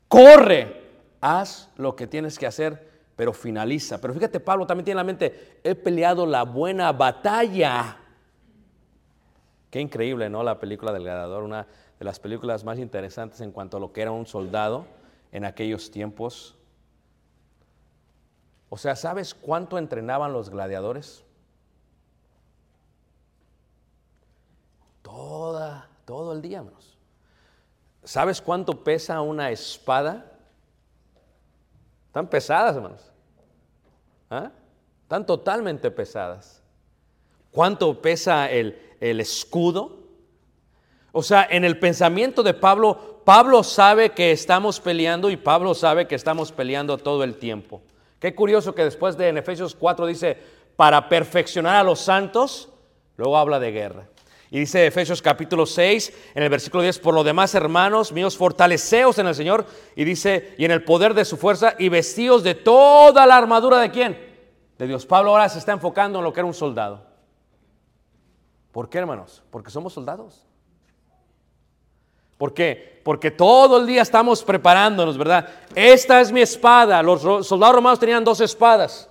corre, haz lo que tienes que hacer pero finaliza. Pero fíjate, Pablo también tiene en la mente, he peleado la buena batalla. Qué increíble, ¿no? La película del gladiador, una de las películas más interesantes en cuanto a lo que era un soldado en aquellos tiempos. O sea, ¿sabes cuánto entrenaban los gladiadores? Toda, todo el día, hermanos. ¿Sabes cuánto pesa una espada? Están pesadas, hermanos. ¿Ah? Están totalmente pesadas. ¿Cuánto pesa el, el escudo? O sea, en el pensamiento de Pablo, Pablo sabe que estamos peleando y Pablo sabe que estamos peleando todo el tiempo. Qué curioso que después de Efesios 4 dice, para perfeccionar a los santos, luego habla de guerra. Y dice Efesios capítulo 6, en el versículo 10, por lo demás, hermanos míos, fortaleceos en el Señor. Y dice, y en el poder de su fuerza, y vestidos de toda la armadura de quién? De Dios. Pablo ahora se está enfocando en lo que era un soldado. ¿Por qué, hermanos? Porque somos soldados. ¿Por qué? Porque todo el día estamos preparándonos, ¿verdad? Esta es mi espada. Los soldados romanos tenían dos espadas.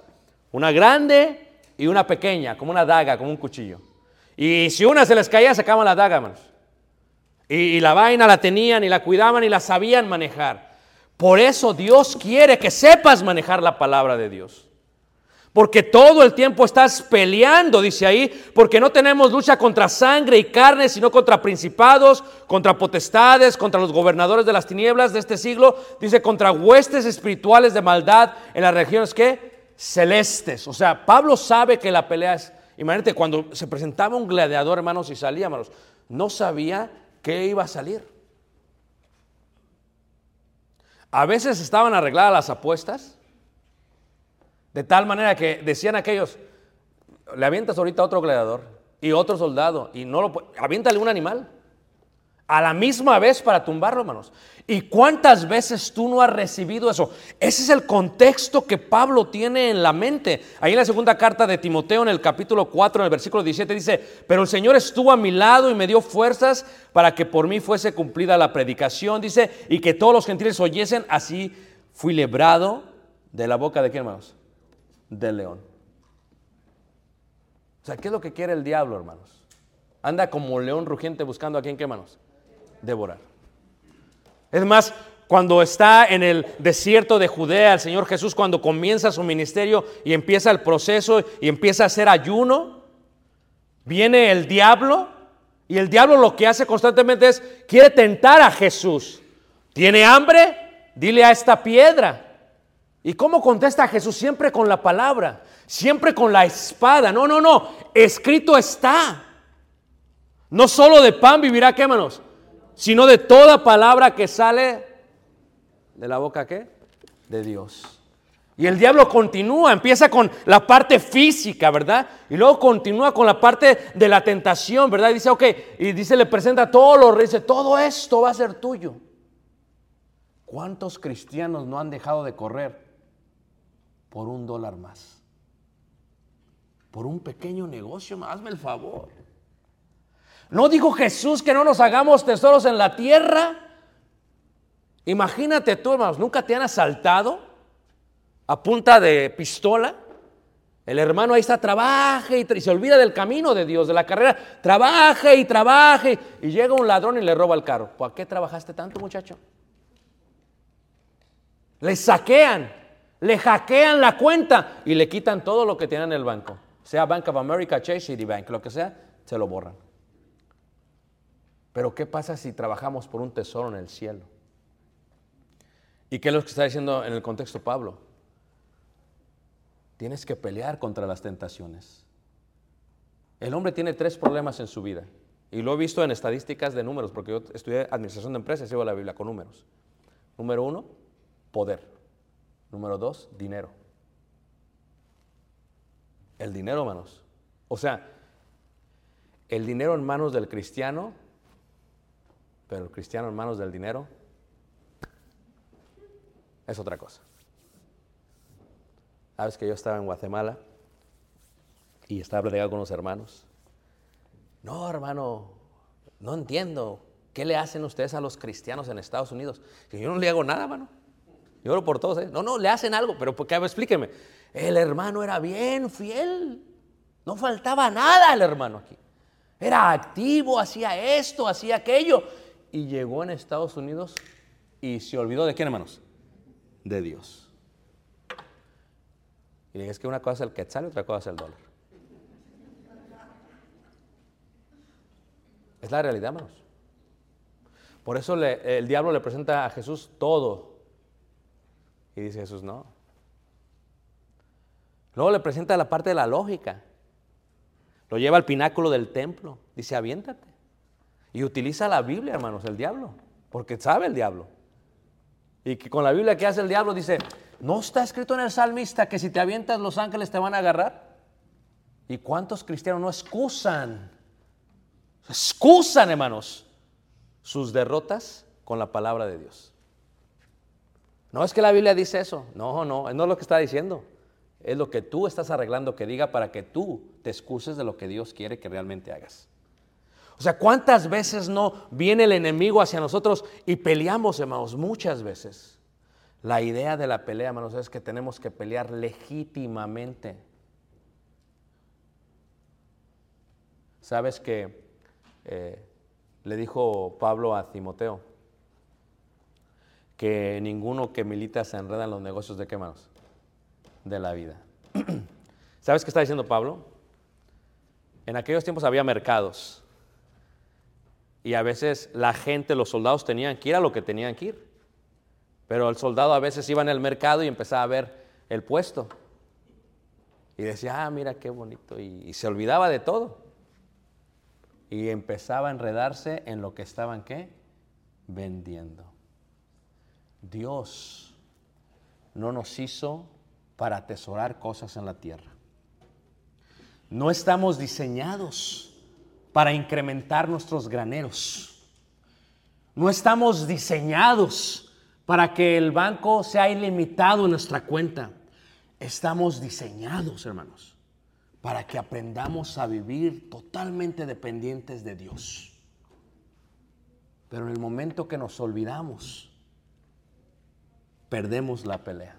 Una grande y una pequeña, como una daga, como un cuchillo. Y si una se les caía, sacaban la daga, hermanos. Y, la vaina la tenían y la cuidaban y la sabían manejar. Por eso Dios quiere que sepas manejar la palabra de Dios. Porque todo el tiempo estás peleando, dice ahí, porque no tenemos lucha contra sangre y carne, sino contra principados, contra potestades, contra los gobernadores de las tinieblas de este siglo, dice contra huestes espirituales de maldad en las regiones que celestes. O sea, Pablo sabe que la pelea es Imagínate, cuando se presentaba un gladiador, hermanos, y salía, hermanos, no sabía qué iba a salir. A veces estaban arregladas las apuestas, de tal manera que decían aquellos, le avientas ahorita a otro gladiador y otro soldado, y no lo aviéntale un animal a la misma vez para tumbarlo, hermanos. ¿Y cuántas veces tú no has recibido eso? Ese es el contexto que Pablo tiene en la mente. Ahí en la segunda carta de Timoteo, en el capítulo 4, en el versículo 17, dice, pero el Señor estuvo a mi lado y me dio fuerzas para que por mí fuese cumplida la predicación, dice, y que todos los gentiles oyesen, así fui librado de la boca de quién, hermanos? Del león. O sea, ¿qué es lo que quiere el diablo, hermanos? Anda como león rugiente buscando a quién, qué, manos devorar. Es más, cuando está en el desierto de Judea, el Señor Jesús, cuando comienza su ministerio y empieza el proceso y empieza a hacer ayuno, viene el diablo y el diablo lo que hace constantemente es, quiere tentar a Jesús. ¿Tiene hambre? Dile a esta piedra. ¿Y cómo contesta Jesús? Siempre con la palabra, siempre con la espada. No, no, no, escrito está. No solo de pan vivirá, ¿qué manos? Sino de toda palabra que sale de la boca qué? De Dios. Y el diablo continúa, empieza con la parte física, ¿verdad? Y luego continúa con la parte de la tentación, ¿verdad? Y dice, ok, y dice, le presenta todo lo dice, todo esto va a ser tuyo. ¿Cuántos cristianos no han dejado de correr por un dólar más? Por un pequeño negocio, hazme el favor. ¿No dijo Jesús que no nos hagamos tesoros en la tierra? Imagínate tú, hermanos, ¿nunca te han asaltado a punta de pistola? El hermano ahí está, trabaja y, se olvida del camino de Dios, de la carrera, trabaja y trabaje. Y llega un ladrón y le roba el carro. ¿Por qué trabajaste tanto, muchacho? Le saquean, le hackean la cuenta y le quitan todo lo que tiene en el banco. Sea Bank of America, Chase, Citibank, lo que sea, se lo borran. Pero ¿qué pasa si trabajamos por un tesoro en el cielo? ¿Y qué es lo que está diciendo en el contexto Pablo? Tienes que pelear contra las tentaciones. El hombre tiene tres problemas en su vida. Y lo he visto en estadísticas de números, porque yo estudié administración de empresas y llevo la Biblia con números. Número uno, poder. Número dos, dinero. El dinero, hermanos. O sea, el dinero en manos del cristiano, pero el cristiano en manos del dinero es otra cosa. Sabes que yo estaba en Guatemala y estaba platicando con unos hermanos. No, hermano, no entiendo. ¿Qué le hacen ustedes a los cristianos en Estados Unidos? Que yo no le hago nada, hermano. Yo oro por todos. ¿eh? No, no, le hacen algo, pero ¿por qué? explíqueme. El hermano era bien fiel. No faltaba nada el hermano aquí. Era activo, hacía esto, hacía aquello. Y llegó en Estados Unidos y se olvidó de quién, hermanos? De Dios. Y es que una cosa es el quetzal y otra cosa es el dólar. Es la realidad, hermanos. Por eso el diablo le presenta a Jesús todo. Y dice Jesús, no. Luego le presenta la parte de la lógica. Lo lleva al pináculo del templo. Dice, aviéntate. Y utiliza la Biblia, hermanos, el diablo. Porque sabe el diablo. Y que con la Biblia que hace el diablo dice, ¿no está escrito en el salmista que si te avientas los ángeles te van a agarrar? ¿Y cuántos cristianos no excusan? Excusan, hermanos, sus derrotas con la palabra de Dios. No es que la Biblia dice eso. No, no, no es lo que está diciendo. Es lo que tú estás arreglando que diga para que tú te excuses de lo que Dios quiere que realmente hagas. O sea, ¿cuántas veces no viene el enemigo hacia nosotros y peleamos, hermanos? Muchas veces. La idea de la pelea, hermanos, es que tenemos que pelear legítimamente. Sabes que eh, le dijo Pablo a Timoteo que ninguno que milita se enreda en los negocios de qué manos? De la vida. [CLEARS THROAT] ¿Sabes qué está diciendo Pablo? En aquellos tiempos había mercados y a veces la gente, los soldados tenían que ir a lo que tenían que ir. Pero el soldado a veces iba en el mercado y empezaba a ver el puesto. Y decía, ah, mira qué bonito. Y, y se olvidaba de todo. Y empezaba a enredarse en lo que estaban, ¿qué? Vendiendo. Dios no nos hizo para atesorar cosas en la tierra. No estamos diseñados para incrementar nuestros graneros. No estamos diseñados para que el banco sea ilimitado en nuestra cuenta. Estamos diseñados, hermanos, para que aprendamos a vivir totalmente dependientes de Dios. Pero en el momento que nos olvidamos, perdemos la pelea.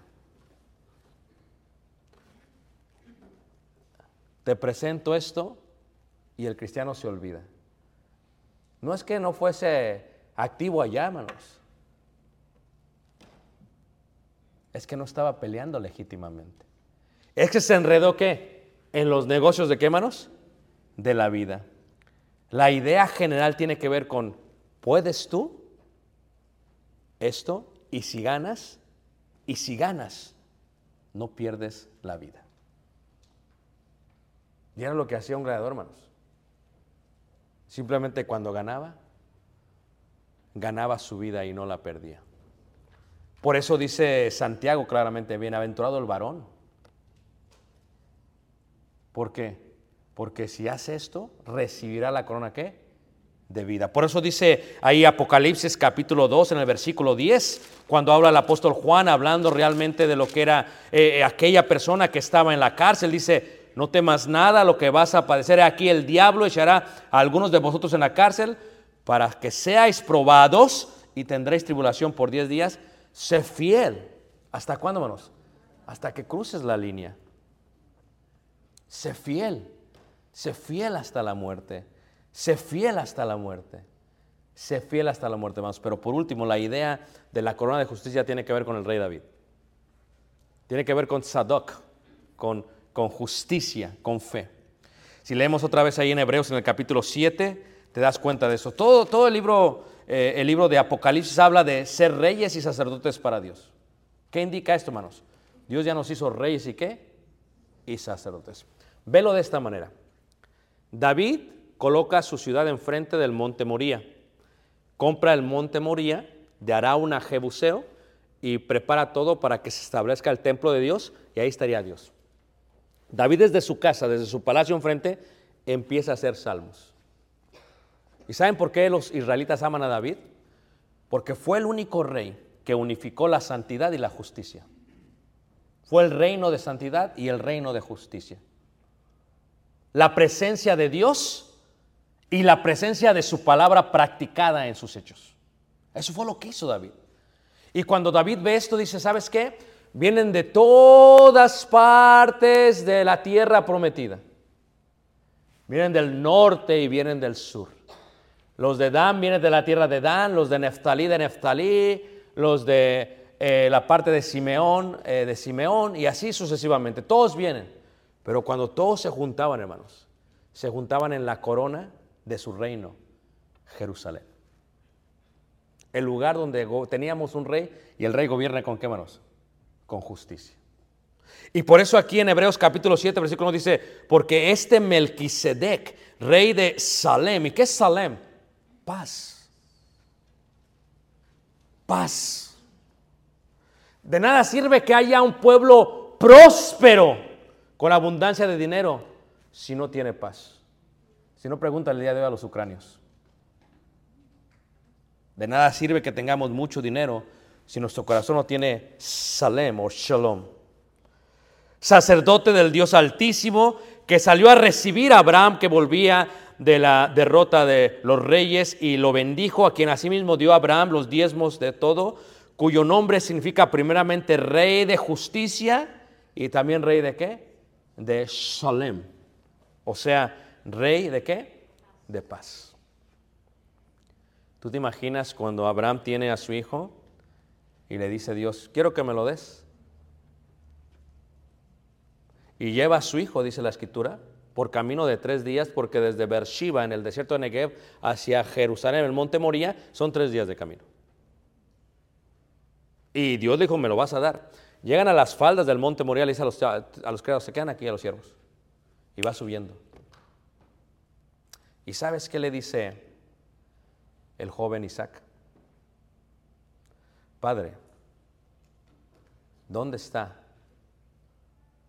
Te presento esto y el cristiano se olvida. No es que no fuese activo allá, hermanos. Es que no estaba peleando legítimamente. Es que se enredó qué? En los negocios de qué, hermanos? De la vida. La idea general tiene que ver con, ¿puedes tú esto? Y si ganas, y si ganas, no pierdes la vida. Y era lo que hacía un gladiador, hermanos. Simplemente cuando ganaba, ganaba su vida y no la perdía. Por eso dice Santiago claramente, bienaventurado el varón. ¿Por qué? Porque si hace esto, recibirá la corona ¿qué? De vida. Por eso dice ahí Apocalipsis capítulo 2 en el versículo 10, cuando habla el apóstol Juan hablando realmente de lo que era eh, aquella persona que estaba en la cárcel, dice, no temas nada, lo que vas a padecer aquí el diablo echará a algunos de vosotros en la cárcel para que seáis probados y tendréis tribulación por 10 días. Sé fiel. ¿Hasta cuándo, hermanos? Hasta que cruces la línea. Sé fiel. Sé fiel hasta la muerte. Sé fiel hasta la muerte. Sé fiel hasta la muerte, hermanos. Pero por último, la idea de la corona de justicia tiene que ver con el rey David. Tiene que ver con Sadoc, con, con justicia, con fe. Si leemos otra vez ahí en Hebreos en el capítulo 7, te das cuenta de eso. Todo, todo el, libro, eh, el libro de Apocalipsis habla de ser reyes y sacerdotes para Dios. ¿Qué indica esto, hermanos? Dios ya nos hizo reyes y qué? Y sacerdotes. Velo de esta manera. David coloca su ciudad enfrente del monte Moría. Compra el monte Moría de Arauna Jebuseo y prepara todo para que se establezca el templo de Dios y ahí estaría Dios. David desde su casa, desde su palacio enfrente, empieza a hacer salmos. ¿Y saben por qué los israelitas aman a David? Porque fue el único rey que unificó la santidad y la justicia. Fue el reino de santidad y el reino de justicia. La presencia de Dios y la presencia de su palabra practicada en sus hechos. Eso fue lo que hizo David. Y cuando David ve esto, dice, ¿sabes qué? Vienen de todas partes de la tierra prometida. Vienen del norte y vienen del sur. Los de Dan vienen de la tierra de Dan, los de Neftalí de Neftalí, los de eh, la parte de Simeón, eh, de Simeón, y así sucesivamente. Todos vienen. Pero cuando todos se juntaban, hermanos, se juntaban en la corona de su reino, Jerusalén. El lugar donde teníamos un rey y el rey gobierna con qué manos? Con justicia. Y por eso aquí en Hebreos capítulo 7, versículo 1 dice, porque este Melquisedec, rey de Salem, ¿y qué es Salem? Paz. Paz. De nada sirve que haya un pueblo próspero con abundancia de dinero si no tiene paz. Si no, pregunta el día de hoy a los ucranios. De nada sirve que tengamos mucho dinero si nuestro corazón no tiene Salem o Shalom. Sacerdote del Dios Altísimo que salió a recibir a Abraham que volvía de la derrota de los reyes y lo bendijo, a quien asimismo dio a Abraham los diezmos de todo, cuyo nombre significa primeramente rey de justicia y también rey de qué? De Shalem. O sea, rey de qué? De paz. ¿Tú te imaginas cuando Abraham tiene a su hijo y le dice Dios, quiero que me lo des? Y lleva a su hijo, dice la escritura, por camino de tres días, porque desde Beersheba, en el desierto de Negev, hacia Jerusalén, el monte Moría, son tres días de camino. Y Dios le dijo, me lo vas a dar. Llegan a las faldas del monte Moría, le dice a los, a los criados, se quedan aquí a los siervos. Y va subiendo. ¿Y sabes qué le dice el joven Isaac? Padre, ¿dónde está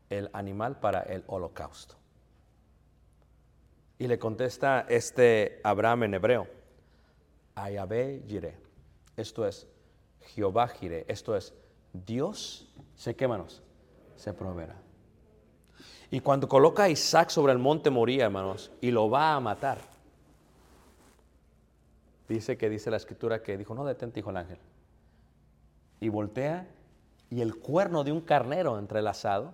el animal para el holocausto? Y le contesta este Abraham en hebreo, Ayabe Jireh. Esto es Jehová Jireh. Esto es Dios, se quémanos, se proveerá. Y cuando coloca a Isaac sobre el monte Moría, hermanos, y lo va a matar, dice que dice la escritura que dijo, no detente, hijo el ángel. Y voltea y el cuerno de un carnero entrelazado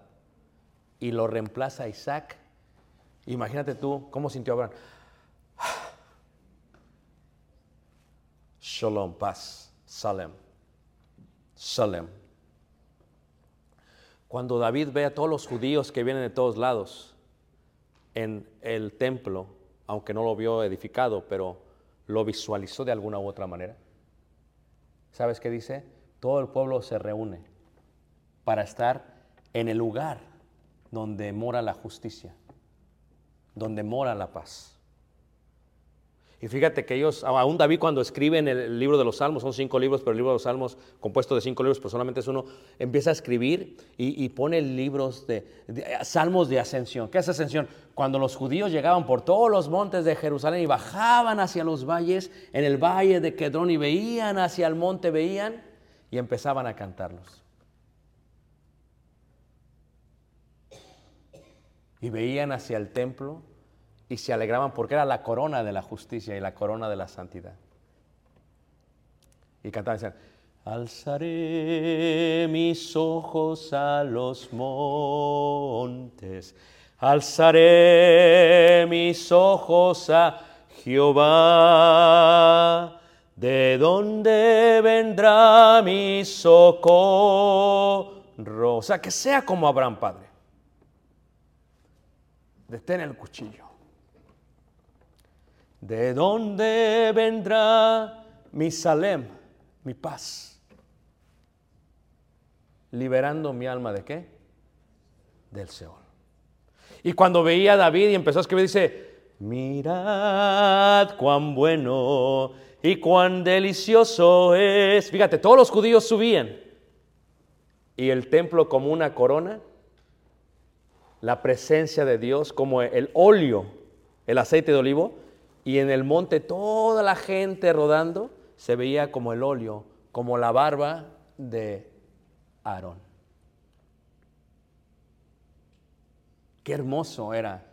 y lo reemplaza Isaac. Imagínate tú cómo sintió Abraham. Shalom, paz, Salem, Salem. Cuando David ve a todos los judíos que vienen de todos lados en el templo, aunque no lo vio edificado, pero lo visualizó de alguna u otra manera. ¿Sabes qué dice? Todo el pueblo se reúne para estar en el lugar donde mora la justicia, donde mora la paz. Y fíjate que ellos, aún David cuando escribe en el libro de los Salmos, son cinco libros, pero el libro de los Salmos, compuesto de cinco libros, pero solamente es uno, empieza a escribir y, pone libros de, de, salmos de ascensión. ¿Qué es ascensión? Cuando los judíos llegaban por todos los montes de Jerusalén y bajaban hacia los valles, en el valle de Kedrón y veían hacia el monte, veían y empezaban a cantarlos. Y veían hacia el templo y se alegraban porque era la corona de la justicia y la corona de la santidad. Y cantaban decían, alzaré mis ojos a los montes, alzaré mis ojos a Jehová, de donde vendrá mi socorro. O sea, que sea como Abraham, Padre. Detén el cuchillo. ¿De dónde vendrá mi Salem, mi paz? Liberando mi alma de qué? Del Seol. Y cuando veía a David y empezó a escribir, dice, mirad cuán bueno y cuán delicioso es. Fíjate, todos los judíos subían y el templo como una corona, la presencia de Dios como el óleo, el aceite de olivo, y en el monte toda la gente rodando se veía como el óleo, como la barba de Aarón. Qué hermoso era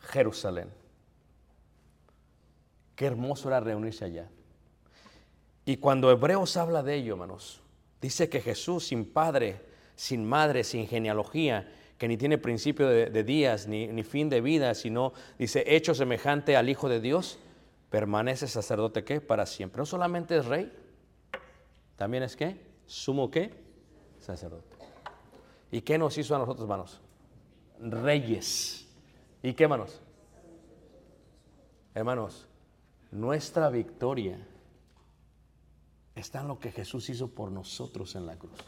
Jerusalén. Qué hermoso era reunirse allá. Y cuando Hebreos habla de ello, hermanos, dice que Jesús sin padre, sin madre, sin genealogía, que ni tiene principio de, días ni, ni fin de vida, sino dice hecho semejante al Hijo de Dios, permanece sacerdote que para siempre. No solamente es rey, también es que sumo qué sacerdote. ¿Y qué nos hizo a nosotros, hermanos? Reyes. ¿Y qué, hermanos? Hermanos, nuestra victoria está en lo que Jesús hizo por nosotros en la cruz.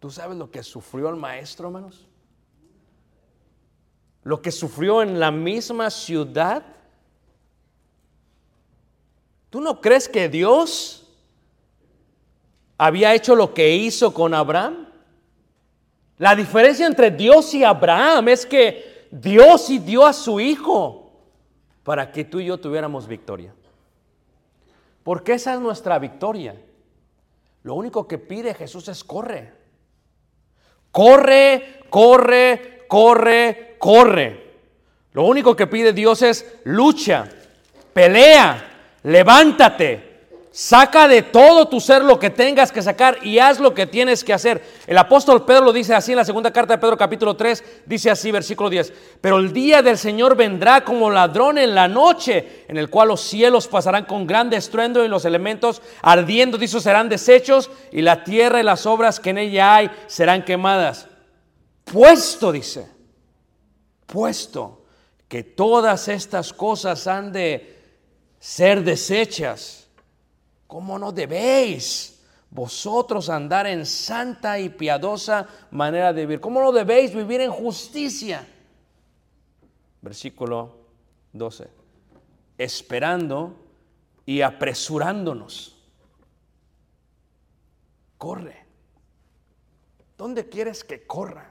¿Tú sabes lo que sufrió el maestro, hermanos? Lo que sufrió en la misma ciudad. ¿Tú no crees que Dios había hecho lo que hizo con Abraham? La diferencia entre Dios y Abraham es que Dios sí dio a su hijo para que tú y yo tuviéramos victoria. Porque esa es nuestra victoria. Lo único que pide Jesús es corre. Corre, corre, corre, corre. Lo único que pide Dios es lucha, pelea, levántate, saca de todo tu ser lo que tengas que sacar y haz lo que tienes que hacer. El apóstol Pedro lo dice así en la segunda carta de Pedro capítulo 3, dice así versículo 10, pero el día del Señor vendrá como ladrón en la noche, en el cual los cielos pasarán con gran estruendo y los elementos ardiendo, dice, serán deshechos y la tierra y las obras que en ella hay serán quemadas. Puesto, dice, puesto que todas estas cosas han de ser deshechas. ¿Cómo no debéis vosotros andar en santa y piadosa manera de vivir? ¿Cómo no debéis vivir en justicia? Versículo 12. Esperando y apresurándonos. Corre. ¿Dónde quieres que corra?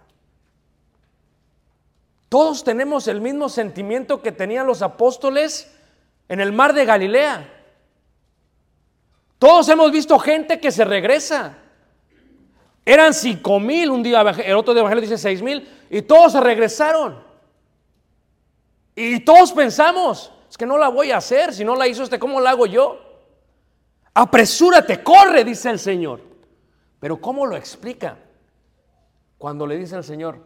Todos tenemos el mismo sentimiento que tenían los apóstoles en el mar de Galilea. Todos hemos visto gente que se regresa. Eran cinco mil un día, el otro de Evangelio dice seis mil, y todos se regresaron. Y todos pensamos, es que no la voy a hacer, si no la hizo este, ¿cómo la hago yo? Apresúrate, corre, dice el Señor. Pero ¿cómo lo explica? Cuando le dice al Señor,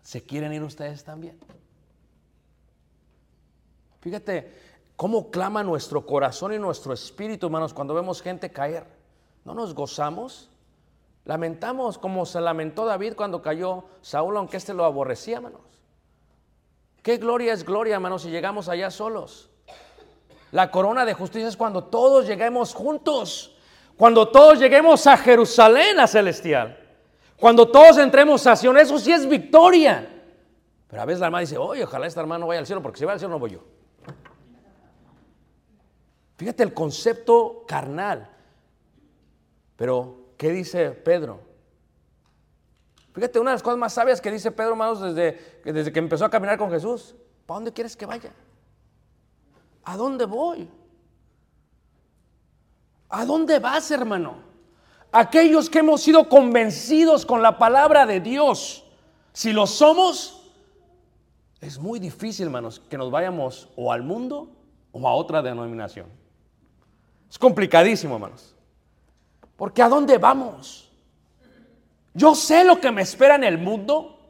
¿se quieren ir ustedes también? Fíjate, ¿Cómo clama nuestro corazón y nuestro espíritu, hermanos, cuando vemos gente caer? ¿No nos gozamos? Lamentamos como se lamentó David cuando cayó Saúl, aunque éste lo aborrecía, hermanos. ¿Qué gloria es gloria, hermanos, si llegamos allá solos? La corona de justicia es cuando todos lleguemos juntos, cuando todos lleguemos a Jerusalén, a celestial, cuando todos entremos a Sion, eso sí es victoria. Pero a veces la hermana dice, oye, ojalá este hermano vaya al cielo, porque si va al cielo no voy yo. Fíjate el concepto carnal. Pero, ¿qué dice Pedro? Fíjate, una de las cosas más sabias que dice Pedro, hermanos, desde, desde que empezó a caminar con Jesús. ¿Para dónde quieres que vaya? ¿A dónde voy? ¿A dónde vas, hermano? Aquellos que hemos sido convencidos con la palabra de Dios, si lo somos, es muy difícil, hermanos, que nos vayamos o al mundo o a otra denominación. Es complicadísimo, hermanos. Porque ¿a dónde vamos? Yo sé lo que me espera en el mundo.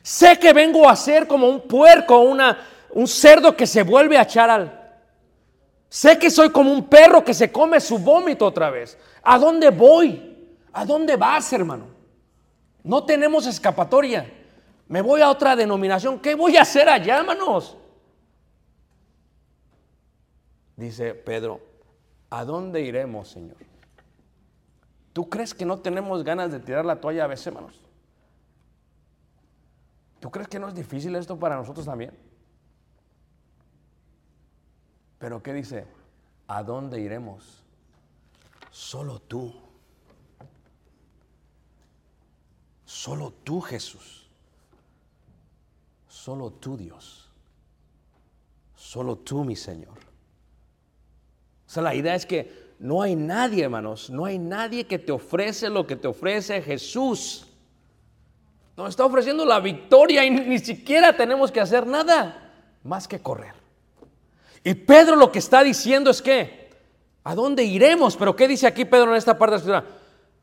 Sé que vengo a ser como un puerco, una, un cerdo que se vuelve a echar al... Sé que soy como un perro que se come su vómito otra vez. ¿A dónde voy? ¿A dónde vas, hermano? No tenemos escapatoria. Me voy a otra denominación. ¿Qué voy a hacer allá, hermanos? Dice Pedro, ¿a dónde iremos, Señor? ¿Tú crees que no tenemos ganas de tirar la toalla a veces, hermanos? ¿Tú crees que no es difícil esto para nosotros también? Pero ¿qué dice? ¿A dónde iremos? Solo tú. Solo tú, Jesús. Solo tú, Dios. Solo tú, mi Señor. O sea, la idea es que no hay nadie, hermanos, no hay nadie que te ofrece lo que te ofrece Jesús. Nos está ofreciendo la victoria y ni siquiera tenemos que hacer nada más que correr. Y Pedro lo que está diciendo es que, ¿a dónde iremos? Pero ¿qué dice aquí Pedro en esta parte de la escritura?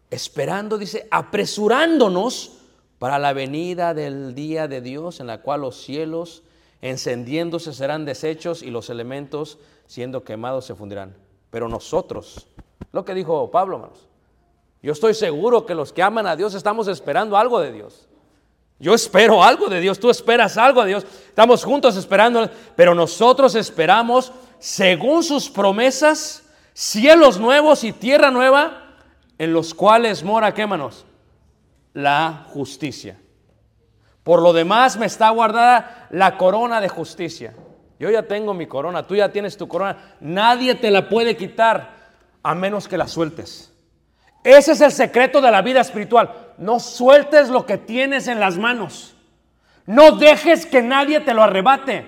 Esperando, dice, apresurándonos para la venida del día de Dios en la cual los cielos encendiéndose serán deshechos y los elementos siendo quemados se fundirán. Pero nosotros, lo que dijo Pablo, hermanos, yo estoy seguro que los que aman a Dios estamos esperando algo de Dios. Yo espero algo de Dios, tú esperas algo de Dios. Estamos juntos esperando, pero nosotros esperamos, según sus promesas, cielos nuevos y tierra nueva, en los cuales mora, ¿qué manos? La justicia. Por lo demás me está guardada la corona de justicia. Yo ya tengo mi corona, tú ya tienes tu corona. Nadie te la puede quitar a menos que la sueltes. Ese es el secreto de la vida espiritual. No sueltes lo que tienes en las manos. No dejes que nadie te lo arrebate.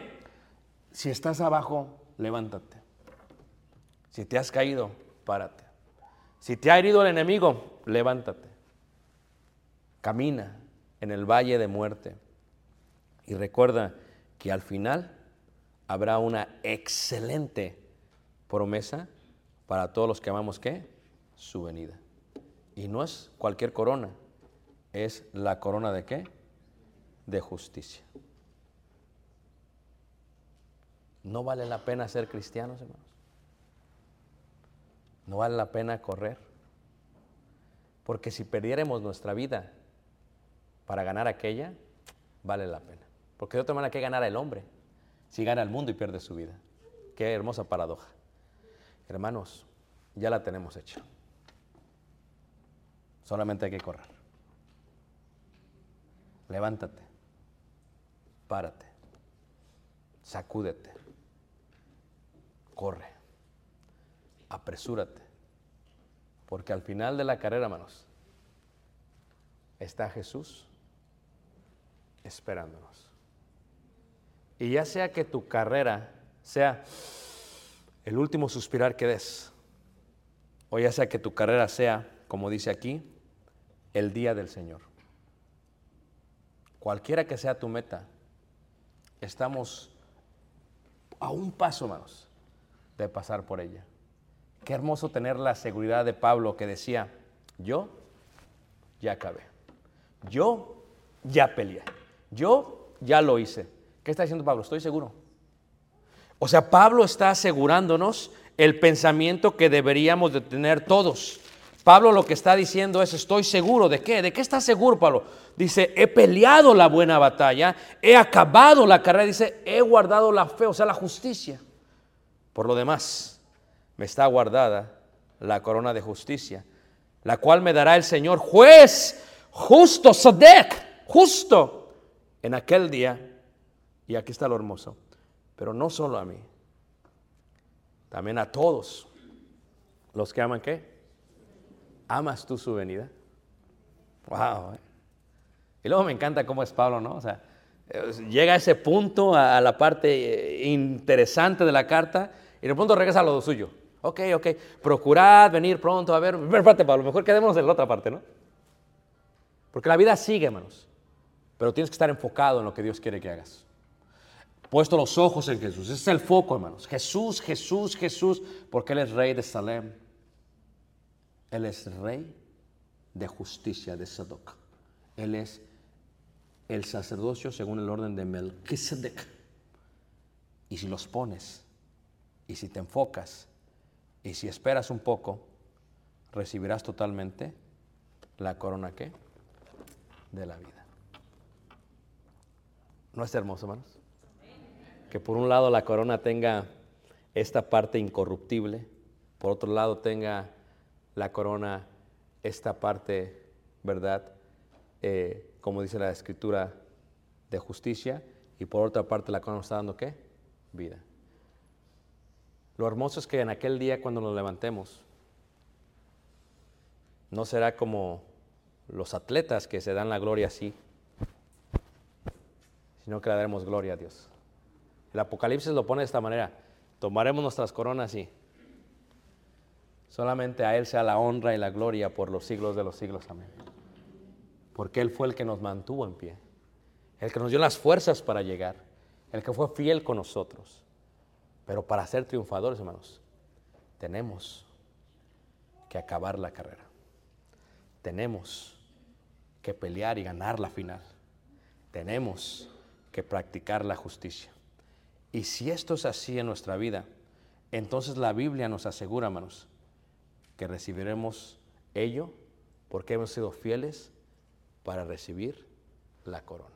Si estás abajo, levántate. Si te has caído, párate. Si te ha herido el enemigo, levántate. Camina en el valle de muerte. Y recuerda que al final habrá una excelente promesa para todos los que amamos qué? Su venida. Y no es cualquier corona, es la corona de qué? De justicia. No vale la pena ser cristianos, hermanos. No vale la pena correr. Porque si perdiéramos nuestra vida para ganar aquella, vale la pena. Porque de otra manera, ¿qué ganará el hombre? Si gana el mundo y pierde su vida. Qué hermosa paradoja. Hermanos, ya la tenemos hecha. Solamente hay que correr. Levántate. Párate. Sacúdete. Corre. Apresúrate. Porque al final de la carrera, hermanos, está Jesús esperándonos. Y ya sea que tu carrera sea el último suspirar que des, o ya sea que tu carrera sea, como dice aquí, el día del Señor. Cualquiera que sea tu meta, estamos a un paso, hermanos, de pasar por ella. Qué hermoso tener la seguridad de Pablo que decía, yo ya acabé, yo ya peleé, yo ya lo hice. ¿Qué está diciendo Pablo? Estoy seguro. O sea, Pablo está asegurándonos el pensamiento que deberíamos de tener todos. Pablo lo que está diciendo es, estoy seguro de qué, de qué está seguro Pablo. Dice, he peleado la buena batalla, he acabado la carrera, dice, he guardado la fe, o sea, la justicia. Por lo demás, me está guardada la corona de justicia, la cual me dará el Señor juez, justo, Sadek, justo, en aquel día. Y aquí está lo hermoso, pero no solo a mí, también a todos los que aman qué? ¿Amas tú su venida? Wow. ¿eh? Y luego me encanta cómo es Pablo, ¿no? O sea, eh, llega a ese punto, a, la parte eh, interesante de la carta, y de pronto regresa a lo suyo. Ok, ok, procurad venir pronto a ver. Espérate, Pablo, mejor quedémonos en la otra parte, ¿no? Porque la vida sigue, hermanos. Pero tienes que estar enfocado en lo que Dios quiere que hagas. Puesto los ojos en Jesús. Ese es el foco, hermanos. Jesús, Jesús, Jesús, porque Él es rey de Salem. Él es rey de justicia de Sadoc. Él es el sacerdocio según el orden de Melquisedec. Y si los pones, y si te enfocas, y si esperas un poco, recibirás totalmente la corona que de la vida. ¿No es hermoso, hermanos? Que por un lado la corona tenga esta parte incorruptible, por otro lado tenga la corona esta parte, ¿verdad? Eh, como dice la escritura, de justicia, y por otra parte la corona nos está dando qué? Vida. Lo hermoso es que en aquel día cuando nos levantemos, No será como los atletas que se dan la gloria así, sino que le daremos gloria a Dios. El Apocalipsis lo pone de esta manera. Tomaremos nuestras coronas y solamente a Él sea la honra y la gloria por los siglos de los siglos. Amén. Porque Él fue el que nos mantuvo en pie, el que nos dio las fuerzas para llegar, el que fue fiel con nosotros. Pero para ser triunfadores, hermanos, tenemos que acabar la carrera. Tenemos que pelear y ganar la final. Tenemos que practicar la justicia. Y si esto es así en nuestra vida, entonces la Biblia nos asegura, hermanos, que recibiremos ello porque hemos sido fieles para recibir la corona.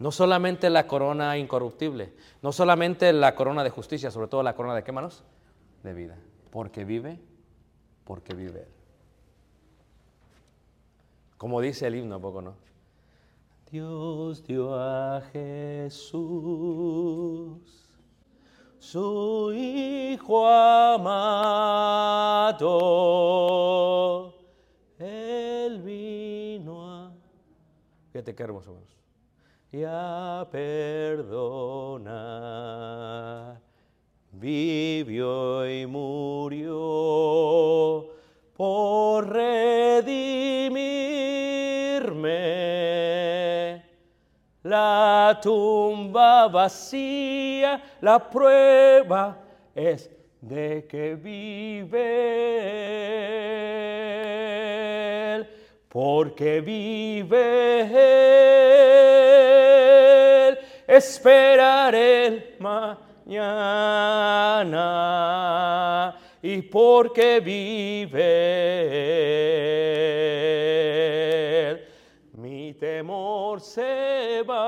No solamente la corona incorruptible, no solamente la corona de justicia, sobre todo la corona de qué manos? De vida. Porque vive, porque vive Él. Como dice el himno, ¿a poco no? Dios dio a Jesús, su Hijo amado. Él vino a... Fíjate qué hermoso, hermanos. Y a perdonar. Vivió y murió por redimirme. La tumba vacía, la prueba es de que vive porque vive Él, esperaré el mañana, y porque vive temor se va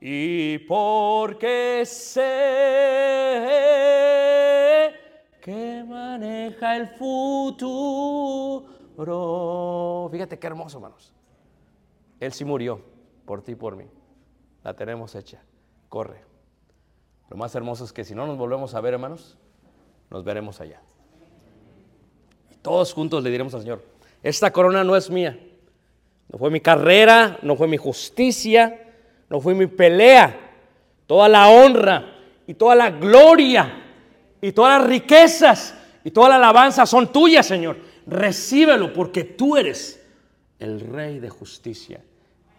y porque sé que maneja el futuro. Fíjate qué hermoso, hermanos. Él sí murió por ti y por mí. La tenemos hecha. Corre. Lo más hermoso es que si no nos volvemos a ver, hermanos, nos veremos allá. Y todos juntos le diremos al Señor, esta corona no es mía. No fue mi carrera, no fue mi justicia, no fue mi pelea. Toda la honra y toda la gloria y todas las riquezas y toda la alabanza son tuyas, Señor. Recíbelo porque tú eres el rey de justicia,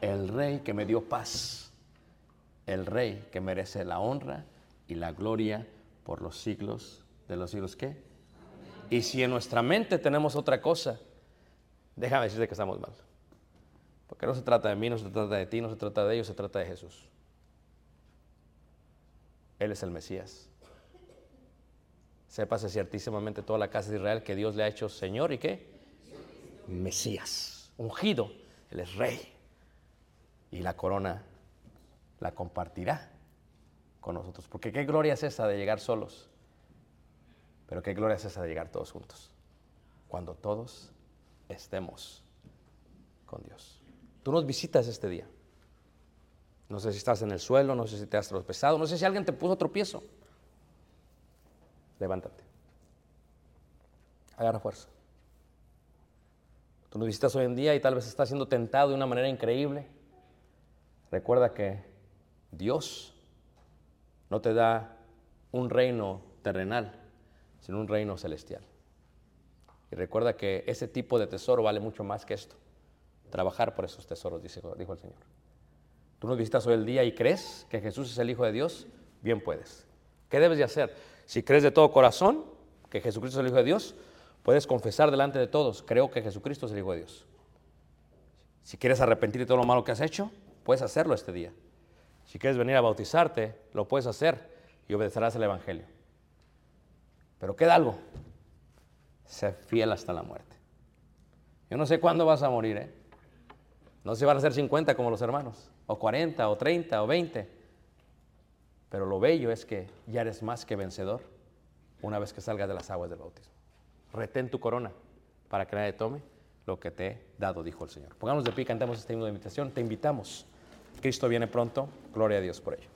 el rey que me dio paz, el rey que merece la honra y la gloria por los siglos de los siglos. ¿Qué? Y si en nuestra mente tenemos otra cosa, déjame decirte que estamos mal. Porque no se trata de mí, no se trata de ti, no se trata de ellos, se trata de Jesús. Él es el Mesías. Sépase ciertísimamente toda la casa de Israel que Dios le ha hecho Señor y qué? Mesías, ungido. Él es rey. Y la corona la compartirá con nosotros. Porque qué gloria es esa de llegar solos. Pero qué gloria es esa de llegar todos juntos. Cuando todos estemos con Dios. Tú nos visitas este día. No sé si estás en el suelo, no sé si te has tropezado, no sé si alguien te puso tropiezo. Levántate. Agarra fuerza. Tú nos visitas hoy en día y tal vez estás siendo tentado de una manera increíble. Recuerda que Dios no te da un reino terrenal, sino un reino celestial. Y recuerda que ese tipo de tesoro vale mucho más que esto. Trabajar por esos tesoros, dijo el Señor. Tú nos visitas hoy el día y crees que Jesús es el Hijo de Dios, bien puedes. ¿Qué debes de hacer? Si crees de todo corazón que Jesucristo es el Hijo de Dios, puedes confesar delante de todos, creo que Jesucristo es el Hijo de Dios. Si quieres arrepentir de todo lo malo que has hecho, puedes hacerlo este día. Si quieres venir a bautizarte, lo puedes hacer y obedecerás el Evangelio. Pero queda algo, sé fiel hasta la muerte. Yo no sé cuándo vas a morir, ¿eh? No si van a ser 50 como los hermanos, o 40, o 30, o 20. Pero lo bello es que ya eres más que vencedor una vez que salgas de las aguas del bautismo. Retén tu corona para que nadie tome lo que te he dado, dijo el Señor. Pongamos de pie, cantemos este himno de invitación. Te invitamos. Cristo viene pronto. Gloria a Dios por ello.